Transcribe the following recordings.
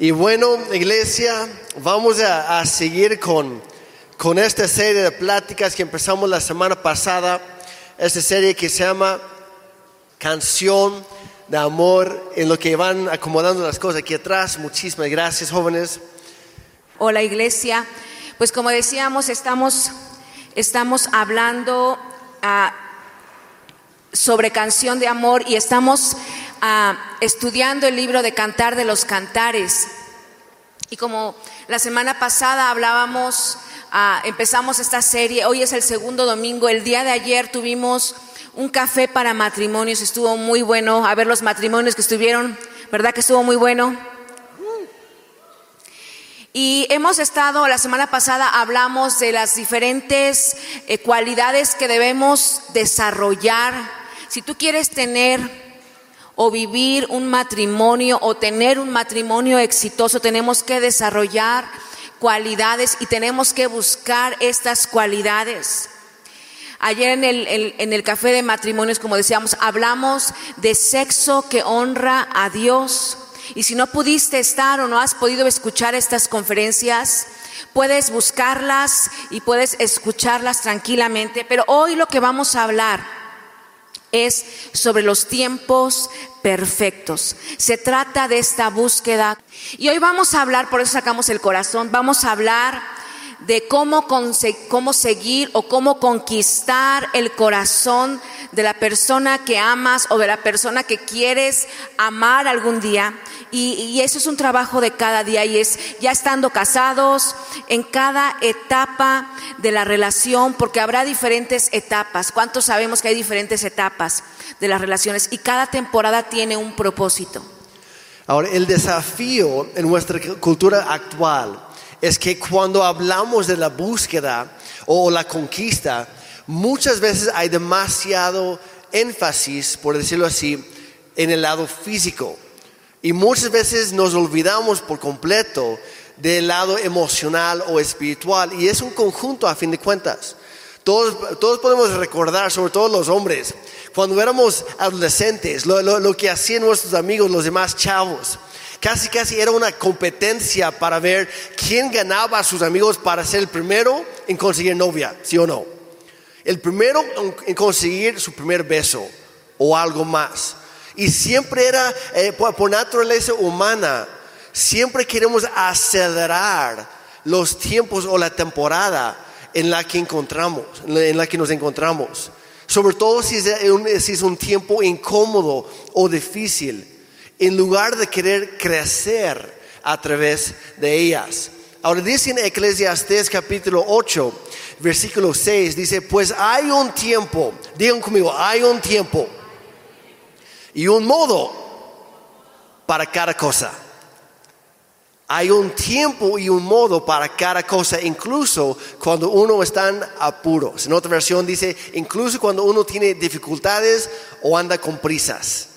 Y bueno, iglesia, vamos a, seguir con, con esta serie de pláticas que empezamos la semana pasada, esta serie que se llama Canción de Amor, en lo que van acomodando las cosas aquí atrás. Muchísimas gracias, jóvenes. Hola iglesia, pues como decíamos, estamos, estamos hablando ah, sobre canción de amor y estamos ah, estudiando el libro de Cantar de los Cantares. Y como la semana pasada hablábamos, ah, empezamos esta serie, hoy es el segundo domingo, el día de ayer tuvimos un café para matrimonios, estuvo muy bueno, a ver los matrimonios que estuvieron, ¿verdad que estuvo muy bueno? Y hemos estado, la semana pasada hablamos de las diferentes eh, cualidades que debemos desarrollar. Si tú quieres tener o vivir un matrimonio o tener un matrimonio exitoso, tenemos que desarrollar cualidades y tenemos que buscar estas cualidades. Ayer en el, el- café de matrimonios, como decíamos, hablamos de sexo que honra a Dios. Y si no pudiste estar o no has podido escuchar estas conferencias, puedes buscarlas y puedes escucharlas tranquilamente. Pero hoy lo que vamos a hablar es sobre los tiempos perfectos. Se trata de esta búsqueda. Y hoy vamos a hablar, por eso sacamos el corazón, vamos a hablar de cómo, cómo seguir o cómo conquistar el corazón de la persona que amas o de la persona que quieres amar algún día. Y, y eso es un trabajo de cada día y es ya estando casados, en cada etapa de la relación, porque habrá diferentes etapas. ¿Cuántos sabemos que hay diferentes etapas de las relaciones? Y cada temporada tiene un propósito. Ahora, el desafío en nuestra cultura actual es que cuando hablamos de la búsqueda o la conquista, muchas veces hay demasiado énfasis, por decirlo así, en el lado físico. Y muchas veces nos olvidamos por completo del lado emocional o espiritual. Y es un conjunto a fin de cuentas. Todos, todos podemos recordar, sobre todo los hombres, cuando éramos adolescentes, lo, lo- lo que hacían nuestros amigos, los demás chavos. Casi, casi era una competencia para ver quién ganaba a sus amigos para ser el primero en conseguir novia, ¿sí o no? El primero en- conseguir su primer beso o algo más. Y siempre era, eh, por, naturaleza humana, siempre queremos acelerar los tiempos o la temporada en la que encontramos, en la que nos encontramos. Sobre todo si es un tiempo incómodo o difícil, en lugar de querer crecer a través de ellas. Ahora dice en Eclesiastés capítulo 8, versículo 6, dice, pues hay un tiempo, digan conmigo, hay un tiempo y un modo para cada cosa. Hay un tiempo y un modo para cada cosa, incluso cuando uno está en apuros. En otra versión dice, incluso cuando uno tiene dificultades o anda con prisas.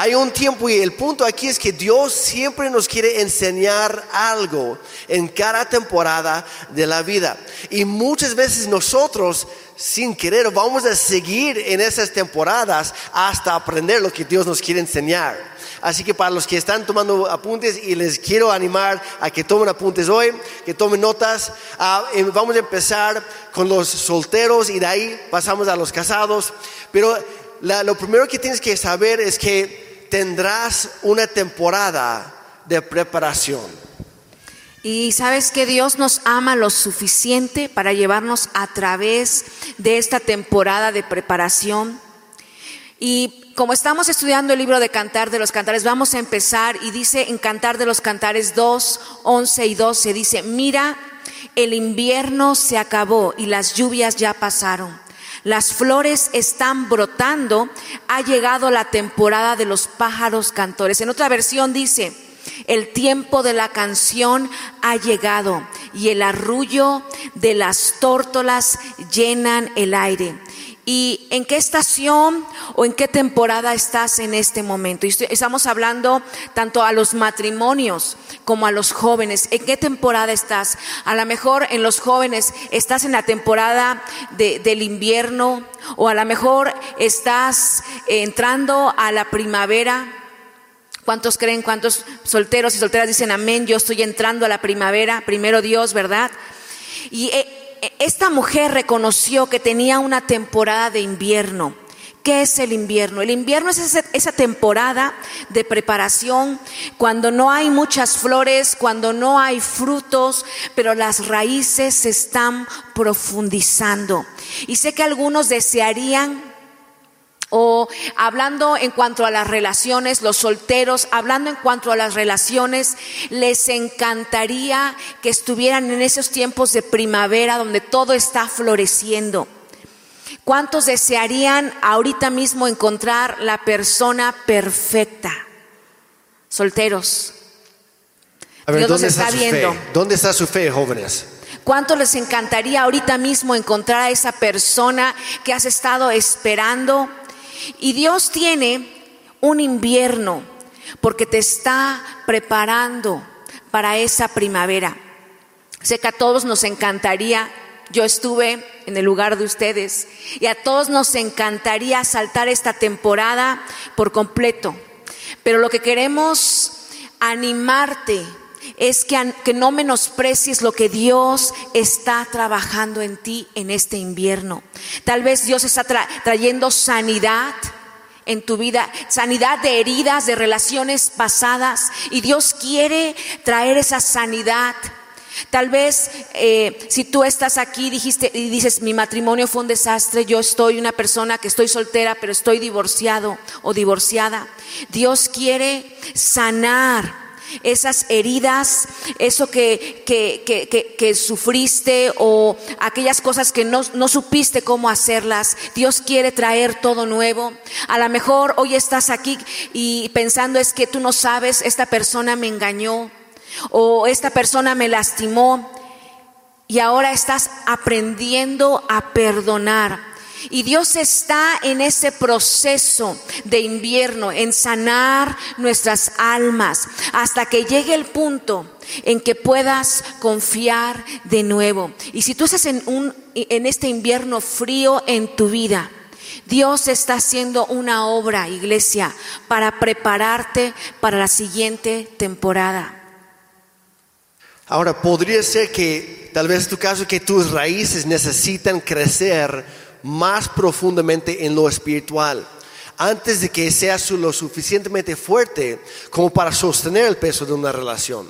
Hay un tiempo y el punto aquí es que Dios siempre nos quiere enseñar algo en cada temporada de la vida. Y muchas veces nosotros, sin querer, vamos a seguir en esas temporadas hasta aprender lo que Dios nos quiere enseñar. Así que para los que están tomando apuntes y les quiero animar a que tomen apuntes hoy, que tomen notas, ah, eh, vamos a empezar con los solteros y de ahí pasamos a los casados. Pero lo primero que tienes que saber es que tendrás una temporada de preparación. Y sabes que Dios nos ama lo suficiente para llevarnos a través de esta temporada de preparación. Y como estamos estudiando el libro de Cantar de los Cantares, vamos a empezar y dice en Cantar de los Cantares 2, 11 y 12, dice, mira, el invierno se acabó y las lluvias ya pasaron. Las flores están brotando, ha llegado la temporada de los pájaros cantores. En otra versión dice, el tiempo de la canción ha llegado y el arrullo de las tórtolas llenan el aire. ¿Y en qué estación o en qué temporada estás en este momento? Estamos hablando tanto a los matrimonios como a los jóvenes. ¿En qué temporada estás? A lo mejor en los jóvenes estás en la temporada de- del invierno o a lo mejor estás entrando a la primavera ¿Cuántos creen? ¿Cuántos solteros y solteras dicen amén? Yo estoy entrando a la primavera, primero Dios, ¿verdad? Y eh, esta mujer reconoció que tenía una temporada de invierno. ¿Qué es el invierno? El invierno es esa, temporada de preparación cuando no hay muchas flores, cuando no hay frutos, pero las raíces se están profundizando. Y sé que algunos desearían o hablando en cuanto a las relaciones, los solteros, hablando en cuanto a las relaciones, les encantaría que estuvieran en esos tiempos de primavera donde todo está floreciendo. ¿Cuántos desearían ahorita mismo encontrar la persona perfecta? Solteros. A ver, ¿dónde está, su Fe? ¿Dónde está su fe, jóvenes? ¿Cuánto les encantaría ahorita mismo encontrar a esa persona que has estado esperando? Y Dios tiene un invierno porque te está preparando para esa primavera. Sé que a todos nos encantaría, yo estuve en el lugar de ustedes y a todos nos encantaría saltar esta temporada por completo. Pero lo que queremos animarte es que, que, no menosprecies lo que Dios está trabajando en ti en este invierno. Tal vez Dios está trayendo sanidad en tu vida, sanidad de heridas, de relaciones pasadas, y Dios quiere traer esa sanidad. Tal vez eh, si tú estás aquí dijiste, y dices, mi matrimonio fue un desastre, yo estoy una persona que estoy soltera, pero estoy divorciado o divorciada. Dios quiere sanar esas heridas, eso que, que, sufriste o aquellas cosas que no, no supiste cómo hacerlas. Dios quiere traer todo nuevo. A lo mejor hoy estás aquí y pensando es que tú no sabes, esta persona me engañó o esta persona me lastimó y ahora estás aprendiendo a perdonar. Y Dios está en ese proceso de invierno, en sanar nuestras almas, hasta que llegue el punto en que puedas confiar de nuevo. Y si tú estás en, un, en este invierno frío en tu vida, Dios está haciendo una obra, iglesia, para prepararte para la siguiente temporada. Ahora, podría ser que tal vez tu caso que tus raíces necesitan crecer más profundamente en lo espiritual antes de que seas lo suficientemente fuerte como para sostener el peso de una relación.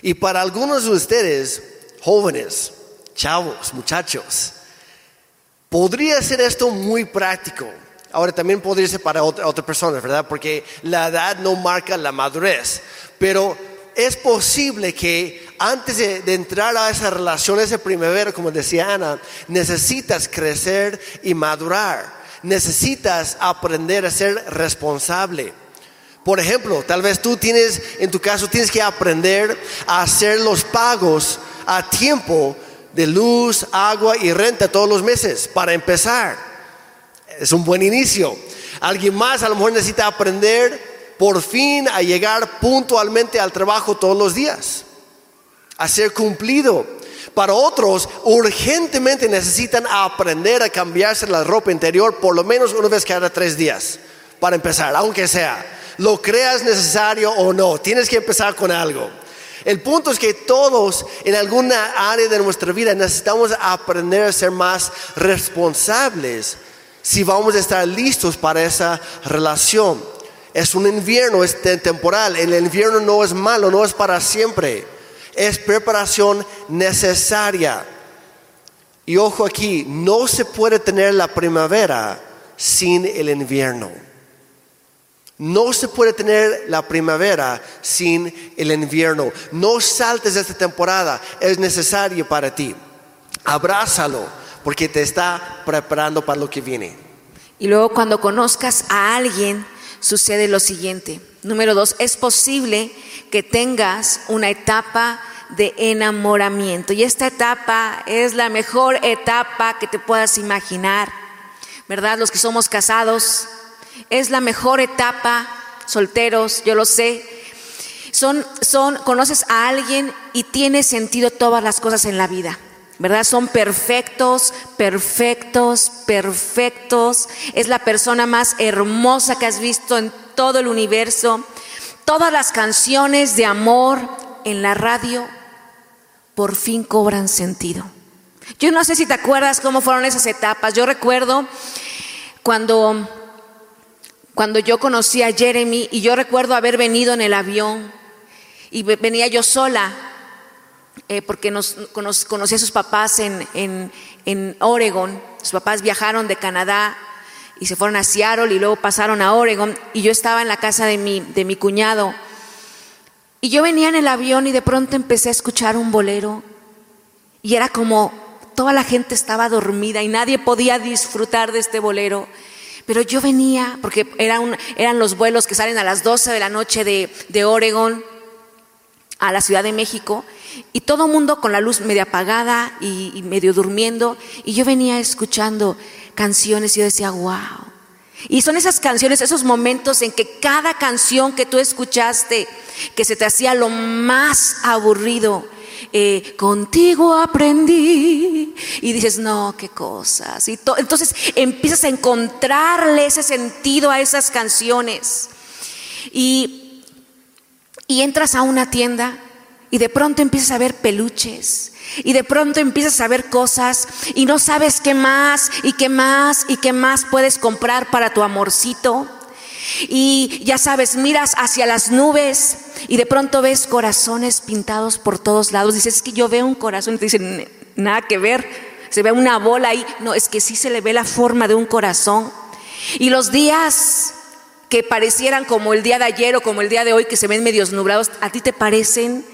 Y para algunos de ustedes, jóvenes, chavos, muchachos, podría ser esto muy práctico. Ahora también podría ser para otras otra personas, ¿verdad? Porque la edad no marca la madurez. Pero es posible que antes de, entrar a esa relación, esa primavera, como decía Ana, necesitas crecer y madurar. Necesitas aprender a ser responsable. Por ejemplo, tal vez tú tienes, en tu caso, tienes que aprender a hacer los pagos a tiempo de luz, agua y renta todos los meses para empezar. Es un buen inicio. Alguien más a lo mejor necesita aprender por fin a llegar puntualmente al trabajo todos los días a ser cumplido. Para otros, urgentemente necesitan aprender a cambiarse la ropa interior por lo menos una vez cada tres días, para empezar, aunque sea. Lo creas necesario o no, tienes que empezar con algo. El punto es que todos en alguna área de nuestra vida necesitamos aprender a ser más responsables si vamos a estar listos para esa relación. Es un invierno, es temporal. El invierno no es malo, no es para siempre es preparación necesaria. Y ojo aquí, no se puede tener la primavera sin el invierno. No se puede tener la primavera sin el invierno. No saltes esta temporada, es necesario para ti. Abrázalo porque te está preparando para lo que viene. Y luego cuando conozcas a alguien, sucede lo siguiente. Número dos, es posible que tengas una etapa de enamoramiento. Y esta etapa es la mejor etapa que te puedas imaginar, ¿verdad? Los que somos casados, es la mejor etapa, solteros, yo lo sé. Son, son, conoces a alguien y tiene sentido todas las cosas en la vida. ¿Verdad? Son perfectos, perfectos, perfectos. Es la persona más hermosa que has visto en todo el universo todas las canciones de amor en la radio por fin cobran sentido. Yo no sé si te acuerdas cómo fueron esas etapas. Yo recuerdo cuando, cuando yo conocí a Jeremy y yo recuerdo haber venido en el avión y venía yo sola eh, porque nos, conocí a sus papás en, en, en Oregon. Sus papás viajaron de Canadá y se fueron a Seattle y luego pasaron a Oregon y yo estaba en la casa de mi, de mi cuñado. Y yo venía en el avión y de pronto empecé a escuchar un bolero y era como toda la gente estaba dormida y nadie podía disfrutar de este bolero. Pero yo venía, porque eran los vuelos que salen a las 12 de la noche de, de Oregon a la Ciudad de México, y todo el mundo con la luz medio apagada y, medio durmiendo, y yo venía escuchando canciones y yo decía, wow. Y son esas canciones, esos momentos en que cada canción que tú escuchaste, que se te hacía lo más aburrido, eh, contigo aprendí. Y dices, no, qué cosas. Y entonces empiezas a encontrarle ese sentido a esas canciones. Y, y entras a una tienda y de pronto empiezas a ver peluches. Y de pronto empiezas a ver cosas y no sabes qué más y qué más y qué más puedes comprar para tu amorcito. Y ya sabes, miras hacia las nubes y de pronto ves corazones pintados por todos lados. Dices, es que yo veo un corazón y te dicen, nada que ver, se ve una bola ahí. No, es que sí se le ve la forma de un corazón. Y los días que parecieran como el día de ayer o como el día de hoy, que se ven medios nublados, a ti te parecen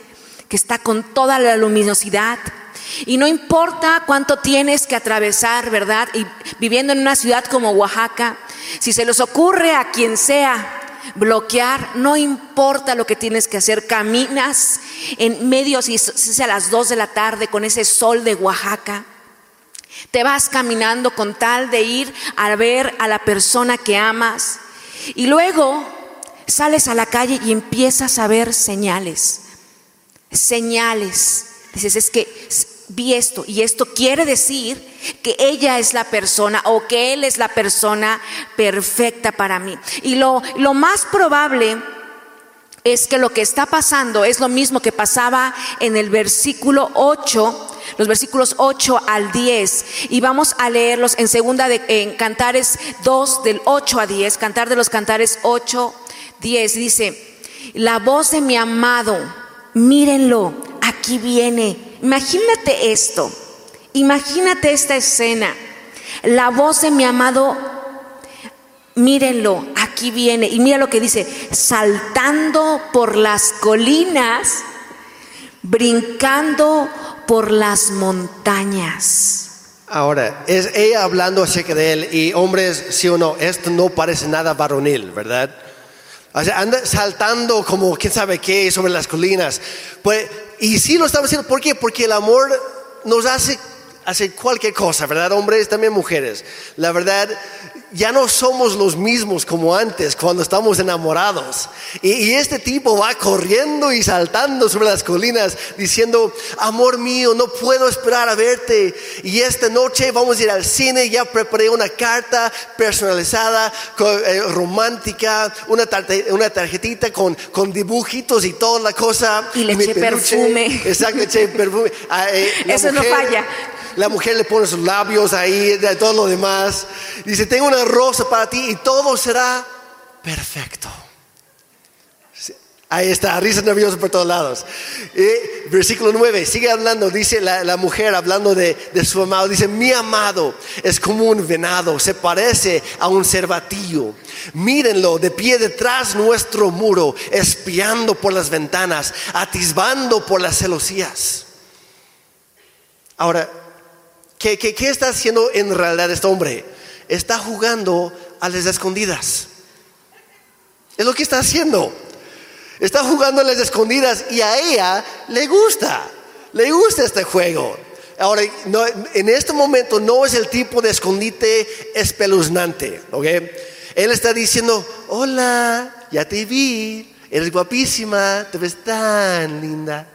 que está con toda la luminosidad. Y no importa cuánto tienes que atravesar, ¿verdad? Y viviendo en una ciudad como Oaxaca, si se les ocurre a quien sea bloquear, no importa lo que tienes que hacer, caminas en medio, si es a las 2 de la tarde con ese sol de Oaxaca, te vas caminando con tal de ir a ver a la persona que amas y luego sales a la calle y empiezas a ver señales, señales. Dices, es que vi esto y esto quiere decir que ella es la persona o que él es la persona perfecta para mí. Y lo, lo más probable es que lo que está pasando es lo mismo que pasaba en el versículo 8 los versículos 8 al 10 y vamos a leerlos en segunda de en Cantares 2 del 8 a 10, Cantar de los Cantares 8 10 dice, "La voz de mi amado, mírenlo, aquí viene Imagínate esto, imagínate esta escena. La voz de mi amado, mírenlo, aquí viene. Y mira lo que dice, saltando por las colinas, brincando por las montañas. Ahora, es ella hablando acerca de él y hombres, sí o no, esto no parece nada varonil, ¿verdad? O sea, anda saltando como quién sabe qué sobre las colinas. Pues y sí lo estamos haciendo, ¿por qué? Porque el amor nos hace hacer cualquier cosa, ¿verdad? Hombres, también mujeres. La verdad, ya no somos los mismos como antes cuando estamos enamorados. Y, este tipo va corriendo y saltando sobre las colinas diciendo, amor mío, no puedo esperar a verte. Y esta noche vamos a ir al cine, ya preparé una carta personalizada, eh, romántica, una, una tarjetita con, con, dibujitos y toda la cosa. Y le eché perfume. Exacto, eché perfume. Ah, eh, Eso no falla. La mujer le pone sus labios ahí, de todo lo demás. Dice, tengo una rosa para ti y todo será perfecto. Ahí está, risa nerviosa por todos lados. versículo 9, sigue hablando, dice la, mujer hablando de, de, su amado, dice, mi amado es como un venado, se parece a un cervatillo. Mírenlo de pie detrás nuestro muro, espiando por las ventanas, atisbando por las celosías. Ahora, ¿Qué, está haciendo en realidad este hombre? Está jugando a las escondidas. Es lo que está haciendo. Está jugando a las escondidas y a ella le gusta. Le gusta este juego. Ahora, en este momento no es el tipo de escondite espeluznante. Él está diciendo, hola, ya te vi, eres guapísima, te ves tan linda.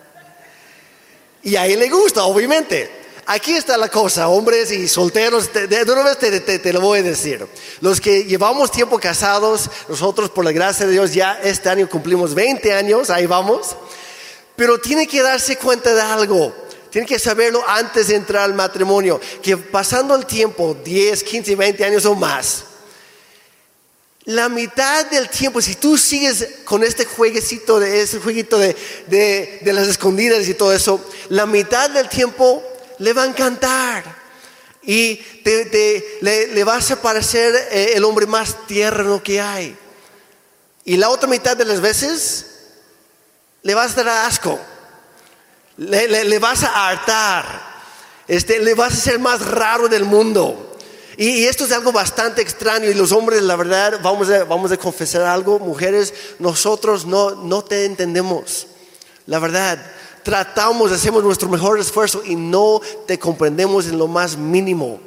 Y a él le gusta, obviamente. Aquí está la cosa, hombres y solteros, de, una vez te, lo voy a decir. Los que llevamos tiempo casados, nosotros por la gracia de Dios ya este año cumplimos 20 años, ahí vamos, pero tiene que darse cuenta de algo. Tiene que saberlo antes de entrar al matrimonio, que pasando el tiempo, 10, 15, 20 años o más, la mitad del tiempo, si tú sigues con este jueguecito, de ese jueguito de, de, las escondidas y todo eso, la mitad del tiempo le va a encantar. Y te, le, vas a parecer eh, el hombre más tierno que hay. Y la otra mitad de las veces le vas a dar asco. Le, le vas a hartar. Este, le vas a ser más raro del mundo. Y, esto es algo bastante extraño y los hombres, la verdad, vamos a, vamos a confesar algo, mujeres, nosotros no, no te entendemos. La verdad, tratamos, hacemos nuestro mejor esfuerzo y no te comprendemos en lo más mínimo.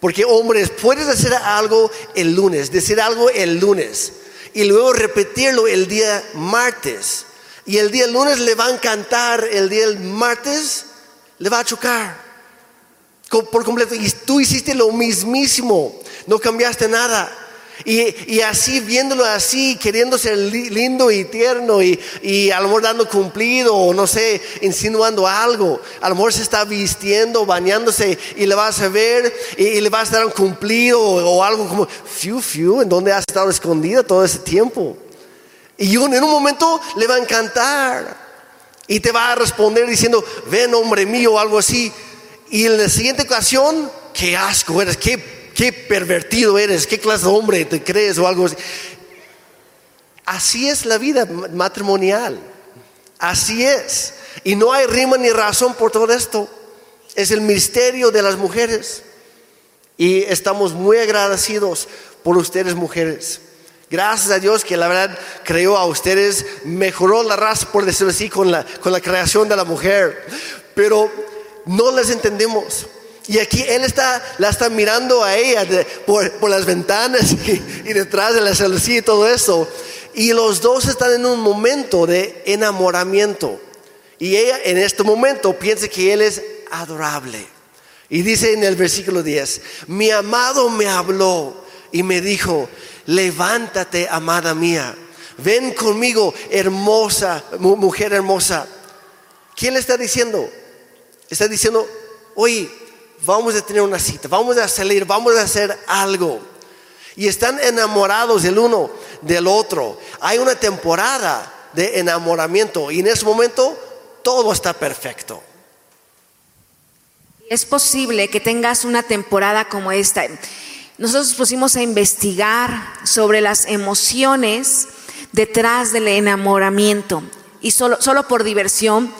Porque hombres, puedes hacer algo el lunes, decir algo el lunes y luego repetirlo el día martes. Y el día lunes le va a encantar, el día martes le va a chocar por completo. Y tú hiciste lo mismísimo, no cambiaste nada. Y, así, viéndolo así, queriendo ser lindo y tierno y, y, a lo mejor dando cumplido o no sé, insinuando algo. A lo mejor se está vistiendo, bañándose y le vas a ver y, le vas a dar un cumplido o, algo como, fiu, fiu, ¿en dónde has estado escondida todo ese tiempo? Y en un momento le va a encantar y te va a responder diciendo, ven hombre mío o algo así. Y en la siguiente ocasión, qué asco eres, qué, qué pervertido eres, qué clase de hombre te crees o algo así. Así es la vida matrimonial. Así es. Y no hay rima ni razón por todo esto. Es el misterio de las mujeres. Y estamos muy agradecidos por ustedes mujeres. Gracias a Dios que la verdad creó a ustedes, mejoró la raza, por decirlo así, con la, con la creación de la mujer. Pero no las entendemos. Y aquí él está, la está mirando a ella por, las ventanas y, detrás de la celosía y todo eso. Y los dos están en un momento de enamoramiento. Y ella en este momento piensa que él es adorable. Y dice en el versículo 10, mi amado me habló y me dijo, levántate, amada mía, ven conmigo, hermosa, mujer hermosa. ¿Quién le está diciendo? Está diciendo, oye, vamos a tener una cita, vamos a salir, vamos a hacer algo. Y están enamorados el uno del otro. Hay una temporada de enamoramiento y en ese momento todo está perfecto. Es posible que tengas una temporada como esta. Nosotros pusimos a investigar sobre las emociones detrás del enamoramiento y solo, solo por diversión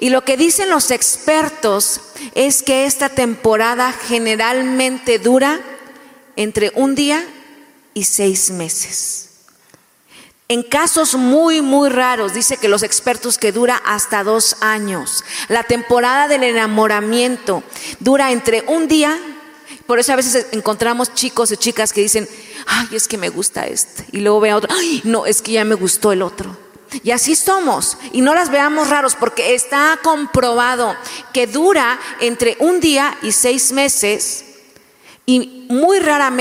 y lo que dicen los expertos es que esta temporada generalmente dura entre un día y seis meses. En casos muy, muy raros, dice que los expertos que dura hasta dos años. La temporada del enamoramiento dura entre un día, por eso a veces encontramos chicos y chicas que dicen, ay, es que me gusta este, y luego ve otro, ay, no, es que ya me gustó el otro. Y así somos. Y no las veamos raros porque está comprobado que dura entre un día y seis meses y muy rara,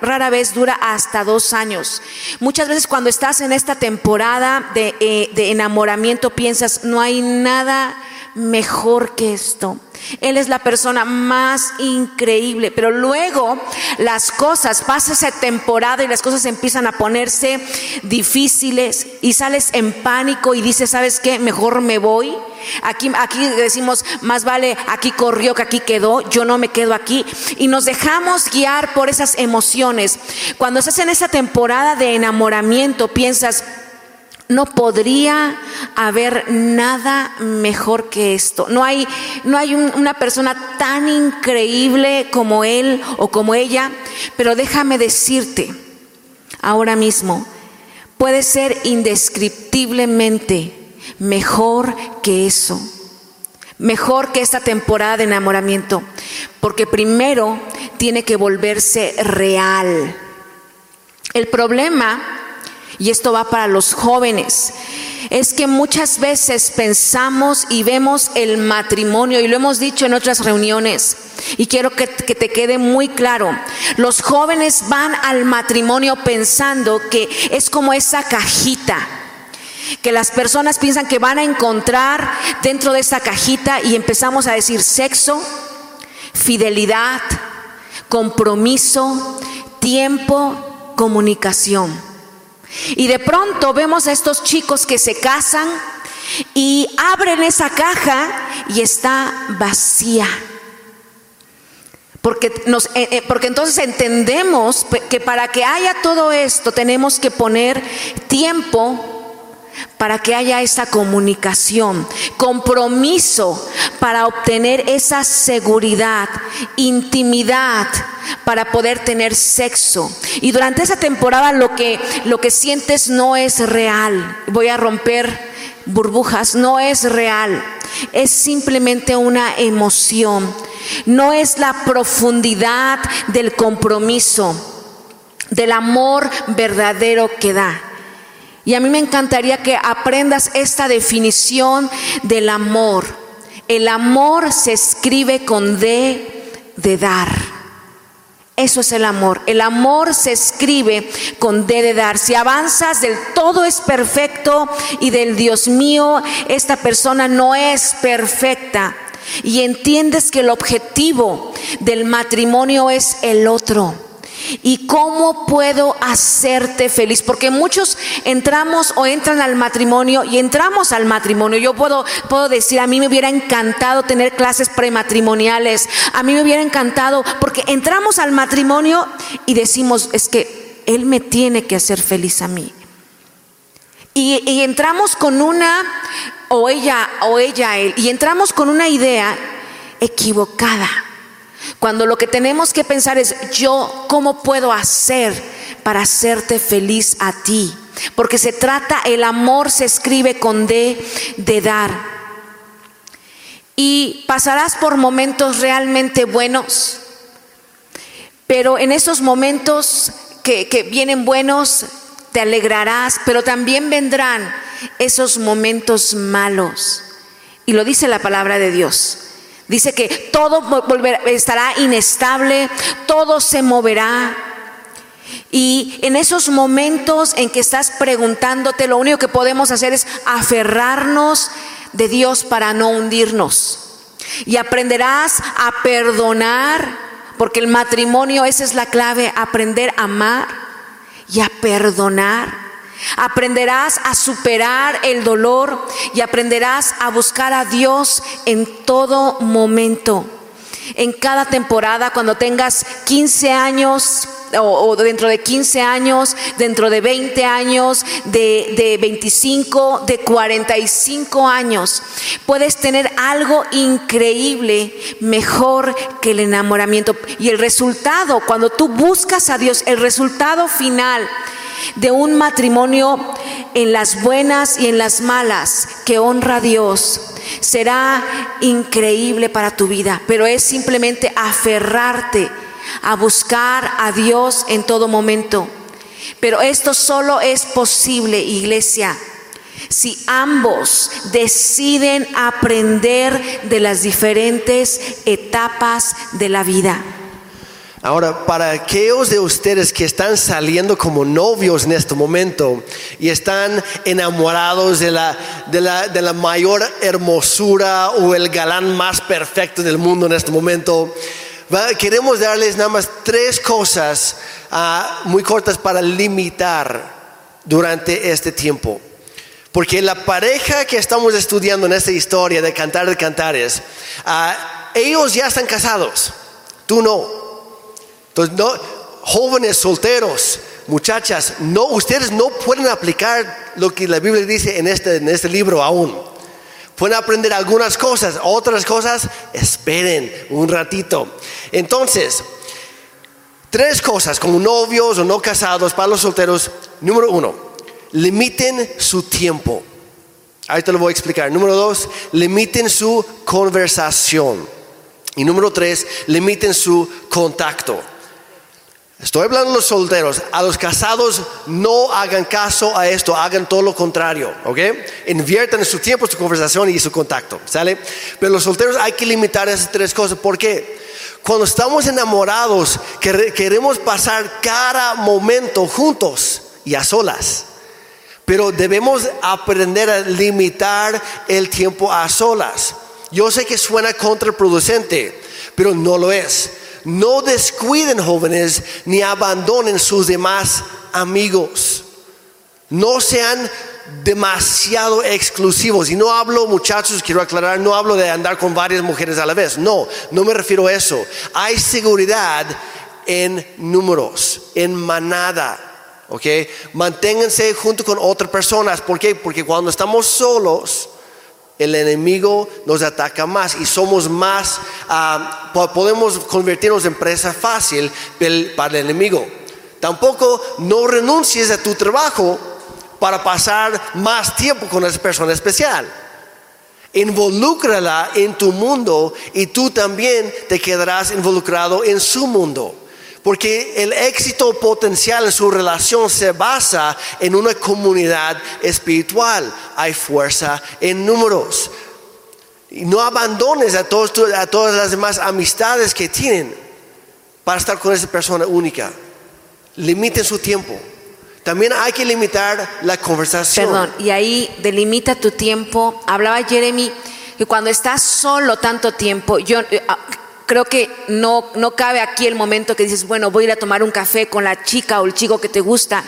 rara vez dura hasta dos años. Muchas veces cuando estás en esta temporada de, eh, de enamoramiento piensas, no hay nada mejor que esto. Él es la persona más increíble, pero luego las cosas, pasa esa temporada y las cosas empiezan a ponerse difíciles y sales en pánico y dices, ¿sabes qué? Mejor me voy. Aquí, aquí decimos, más vale aquí corrió que aquí quedó, yo no me quedo aquí. Y nos dejamos guiar por esas emociones. Cuando estás en esa temporada de enamoramiento, piensas, no podría haber nada mejor que esto. No hay, no hay una persona tan increíble como él o como ella, pero déjame decirte ahora mismo, puede ser indescriptiblemente mejor que eso, mejor que esta temporada de enamoramiento, porque primero tiene que volverse real. El problema y esto va para los jóvenes, es que muchas veces pensamos y vemos el matrimonio, y lo hemos dicho en otras reuniones, y quiero que, te quede muy claro, los jóvenes van al matrimonio pensando que es como esa cajita, que las personas piensan que van a encontrar dentro de esa cajita y empezamos a decir sexo, fidelidad, compromiso, tiempo, comunicación. Y de pronto vemos a estos chicos que se casan y abren esa caja y está vacía. Porque, nos, eh, eh, porque entonces entendemos que para que haya todo esto tenemos que poner tiempo para que haya esa comunicación, compromiso para obtener esa seguridad, intimidad para poder tener sexo. Y durante esa temporada lo que lo que sientes no es real. Voy a romper burbujas, no es real. Es simplemente una emoción. No es la profundidad del compromiso, del amor verdadero que da. Y a mí me encantaría que aprendas esta definición del amor. El amor se escribe con D de dar. Eso es el amor. El amor se escribe con D de dar. Si avanzas del todo es perfecto y del Dios mío, esta persona no es perfecta. Y entiendes que el objetivo del matrimonio es el otro. ¿Y cómo puedo hacerte feliz? Porque muchos entramos o entran al matrimonio y entramos al matrimonio. Yo puedo, puedo decir, a mí me hubiera encantado tener clases prematrimoniales. A mí me hubiera encantado, porque entramos al matrimonio y decimos, es que Él me tiene que hacer feliz a mí. Y, y entramos con una, o ella, o ella, él, y entramos con una idea equivocada. Cuando lo que tenemos que pensar es, yo, ¿cómo puedo hacer para hacerte feliz a ti? Porque se trata, el amor se escribe con D de dar. Y pasarás por momentos realmente buenos, pero en esos momentos que, que vienen buenos, te alegrarás, pero también vendrán esos momentos malos. Y lo dice la palabra de Dios. Dice que todo estará inestable, todo se moverá. Y en esos momentos en que estás preguntándote, lo único que podemos hacer es aferrarnos de Dios para no hundirnos. Y aprenderás a perdonar, porque el matrimonio, esa es la clave, aprender a amar y a perdonar. Aprenderás a superar el dolor y aprenderás a buscar a Dios en todo momento. En cada temporada, cuando tengas 15 años, o, dentro de 15 años, dentro de 20 años, de, de 25, de 45 años, puedes tener algo increíble, mejor que el enamoramiento. Y el resultado, cuando tú buscas a Dios, el resultado final de un matrimonio en las buenas y en las malas que honra a Dios será increíble para tu vida, pero es simplemente aferrarte a buscar a Dios en todo momento. Pero esto solo es posible, iglesia, si ambos deciden aprender de las diferentes etapas de la vida. Ahora, para aquellos de ustedes que están saliendo como novios en este momento y están enamorados de la, de la, de la mayor hermosura o el galán más perfecto del mundo en este momento, queremos darles nada más tres cosas uh, muy cortas para limitar durante este tiempo. Porque la pareja que estamos estudiando en esta historia de Cantar de Cantares, uh, ellos ya están casados, tú no. Entonces, no, jóvenes solteros, muchachas, no, ustedes no pueden aplicar lo que la Biblia dice en este, en este libro aún. Pueden aprender algunas cosas, otras cosas, esperen un ratito. Entonces, tres cosas como novios o no casados para los solteros. Número uno, limiten su tiempo. Ahí te lo voy a explicar. Número dos, limiten su conversación. Y número tres, limiten su contacto. Estoy hablando de los solteros. A los casados no hagan caso a esto, hagan todo lo contrario, ¿ok? Inviertan su tiempo, su conversación y su contacto, ¿sale? Pero los solteros hay que limitar esas tres cosas. ¿Por qué? Cuando estamos enamorados, queremos pasar cada momento juntos y a solas. Pero debemos aprender a limitar el tiempo a solas. Yo sé que suena contraproducente, pero no lo es no descuiden jóvenes ni abandonen sus demás amigos. No sean demasiado exclusivos. Y no hablo, muchachos, quiero aclarar, no hablo de andar con varias mujeres a la vez. No, no me refiero a eso. Hay seguridad en números, en manada. ¿Ok? Manténganse junto con otras personas. ¿Por qué? Porque cuando estamos solos, el enemigo nos ataca más y somos más, ah, podemos convertirnos en presa fácil para el enemigo. Tampoco no renuncies a tu trabajo para pasar más tiempo con esa persona especial. Involúcrala en tu mundo y tú también te quedarás involucrado en su mundo. Porque el éxito potencial en su relación se basa en una comunidad espiritual. Hay fuerza en números. Y no abandones a, a todas las demás amistades que tienen para estar con esa persona única. Limiten su tiempo. También hay que limitar la conversación. Perdón, y ahí delimita tu tiempo. Hablaba Jeremy que cuando estás solo tanto tiempo, yo eh, ah, creo que no, no cabe aquí el momento que dices, bueno, voy a ir a tomar un café con la chica o el chico que te gusta.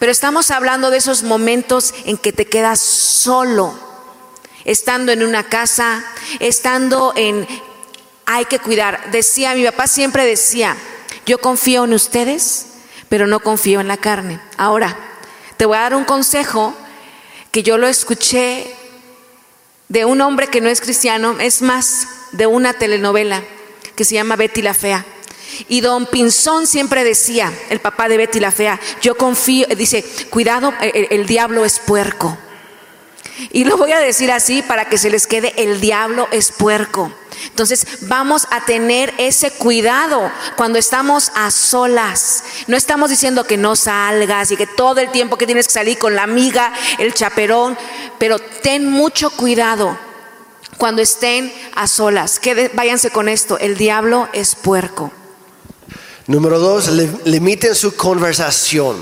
Pero estamos hablando de esos momentos en que te quedas solo, estando en una casa, estando en... Hay que cuidar. Decía, mi papá siempre decía, yo confío en ustedes, pero no confío en la carne. Ahora, te voy a dar un consejo que yo lo escuché de un hombre que no es cristiano, es más, de una telenovela que se llama Betty la Fea. Y don Pinzón siempre decía, el papá de Betty la Fea, yo confío, dice, cuidado, el, el, diablo es puerco. Y lo voy a decir así para que se les quede, el diablo es puerco. Entonces vamos a tener ese cuidado cuando estamos a solas. No estamos diciendo que no salgas y que todo el tiempo que tienes que salir con la amiga, el chaperón, pero ten mucho cuidado cuando estén a solas. Que váyanse con esto, el diablo es puerco. Número dos, limiten su conversación.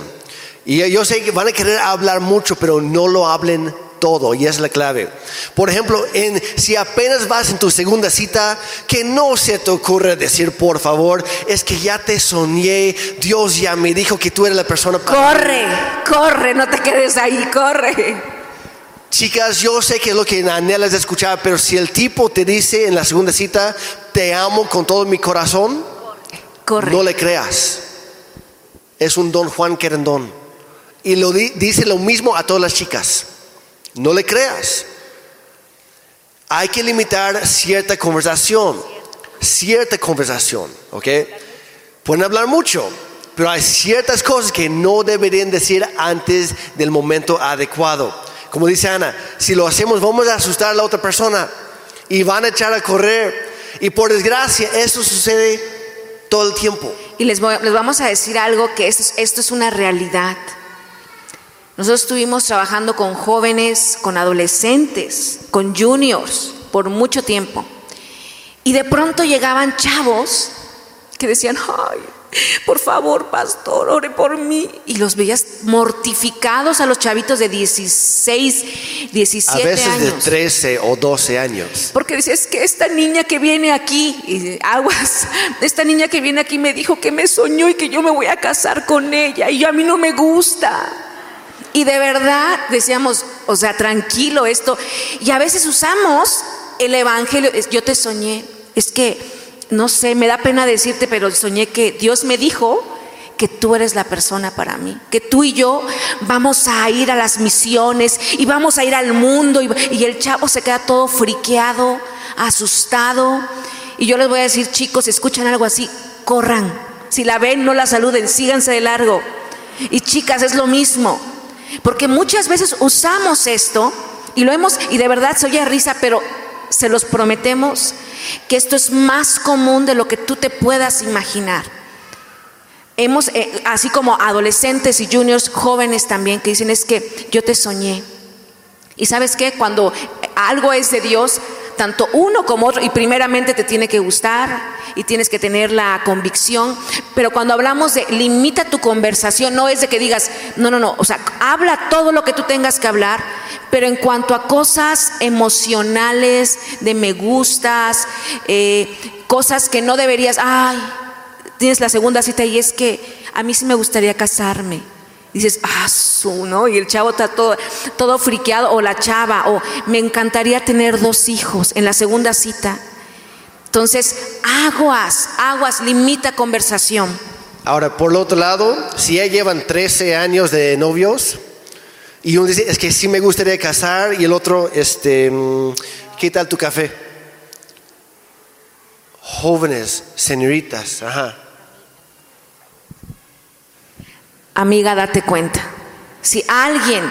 Y yo sé que van a querer hablar mucho, pero no lo hablen todo, y es la clave. Por ejemplo, en, si apenas vas en tu segunda cita, que no se te ocurra decir, por favor, es que ya te soñé, Dios ya me dijo que tú eres la persona. Corre, corre, no te quedes ahí, corre. Chicas, yo sé que es lo que anhelas de escuchar, pero si el tipo te dice en la segunda cita, te amo con todo mi corazón, no le creas. Es un don Juan Querendón. Y lo dice lo mismo a todas las chicas. No le creas. Hay que limitar cierta conversación. Cierta conversación, ¿ok? Pueden hablar mucho, pero hay ciertas cosas que no deberían decir antes del momento adecuado. Como dice Ana, si lo hacemos vamos a asustar a la otra persona y van a echar a correr. Y por desgracia, eso sucede todo el tiempo. Y les, vamos a decir algo que esto, esto es una realidad. Nosotros estuvimos trabajando con jóvenes, con adolescentes, con juniors por mucho tiempo. Y de pronto llegaban chavos que decían, ay, por favor, pastor, ore por mí. Y los veías mortificados a los chavitos de 16, 17 años. A veces de 13 o 12 años. Porque dices que esta niña que viene aquí, y aguas, esta niña que viene aquí me dijo que me soñó y que yo me voy a casar con ella y a mí no me gusta. Y de verdad decíamos, o sea, tranquilo esto. Y a veces usamos el evangelio, yo te soñé, es que no sé, me da pena decirte, pero soñé que Dios me dijo que tú eres la persona para mí, que tú y yo vamos a ir a las misiones y vamos a ir al mundo y, el chavo se queda todo friqueado, asustado. Y yo les voy a decir, chicos, escuchan algo así, corran. Si la ven, no la saluden, síganse de largo. Y chicas, es lo mismo. Porque muchas veces usamos esto y lo hemos, y de verdad se oye risa, pero se los prometemos que esto es más común de lo que tú te puedas imaginar. hemos, eh, así como adolescentes y juniors, jóvenes también, que dicen es que yo te soñé. Y sabes qué, cuando algo es de Dios, tanto uno como otro, y primeramente te tiene que gustar y tienes que tener la convicción, pero cuando hablamos de limita tu conversación, no es de que digas, no, no, no, o sea, habla todo lo que tú tengas que hablar, pero en cuanto a cosas emocionales, de me gustas, eh, cosas que no deberías, ay, tienes la segunda cita y es que a mí sí me gustaría casarme dices, ah, su, ¿no? Y el chavo está todo, todo friqueado, o la chava, o me encantaría tener dos hijos en la segunda cita. Entonces, aguas, aguas, limita conversación. Ahora, por el otro lado, si ya llevan 13 años de novios, y uno dice, es que sí me gustaría casar, y el otro, este, mm, ¿qué tal tu café? Jóvenes, señoritas, ajá. Amiga, date cuenta. Si alguien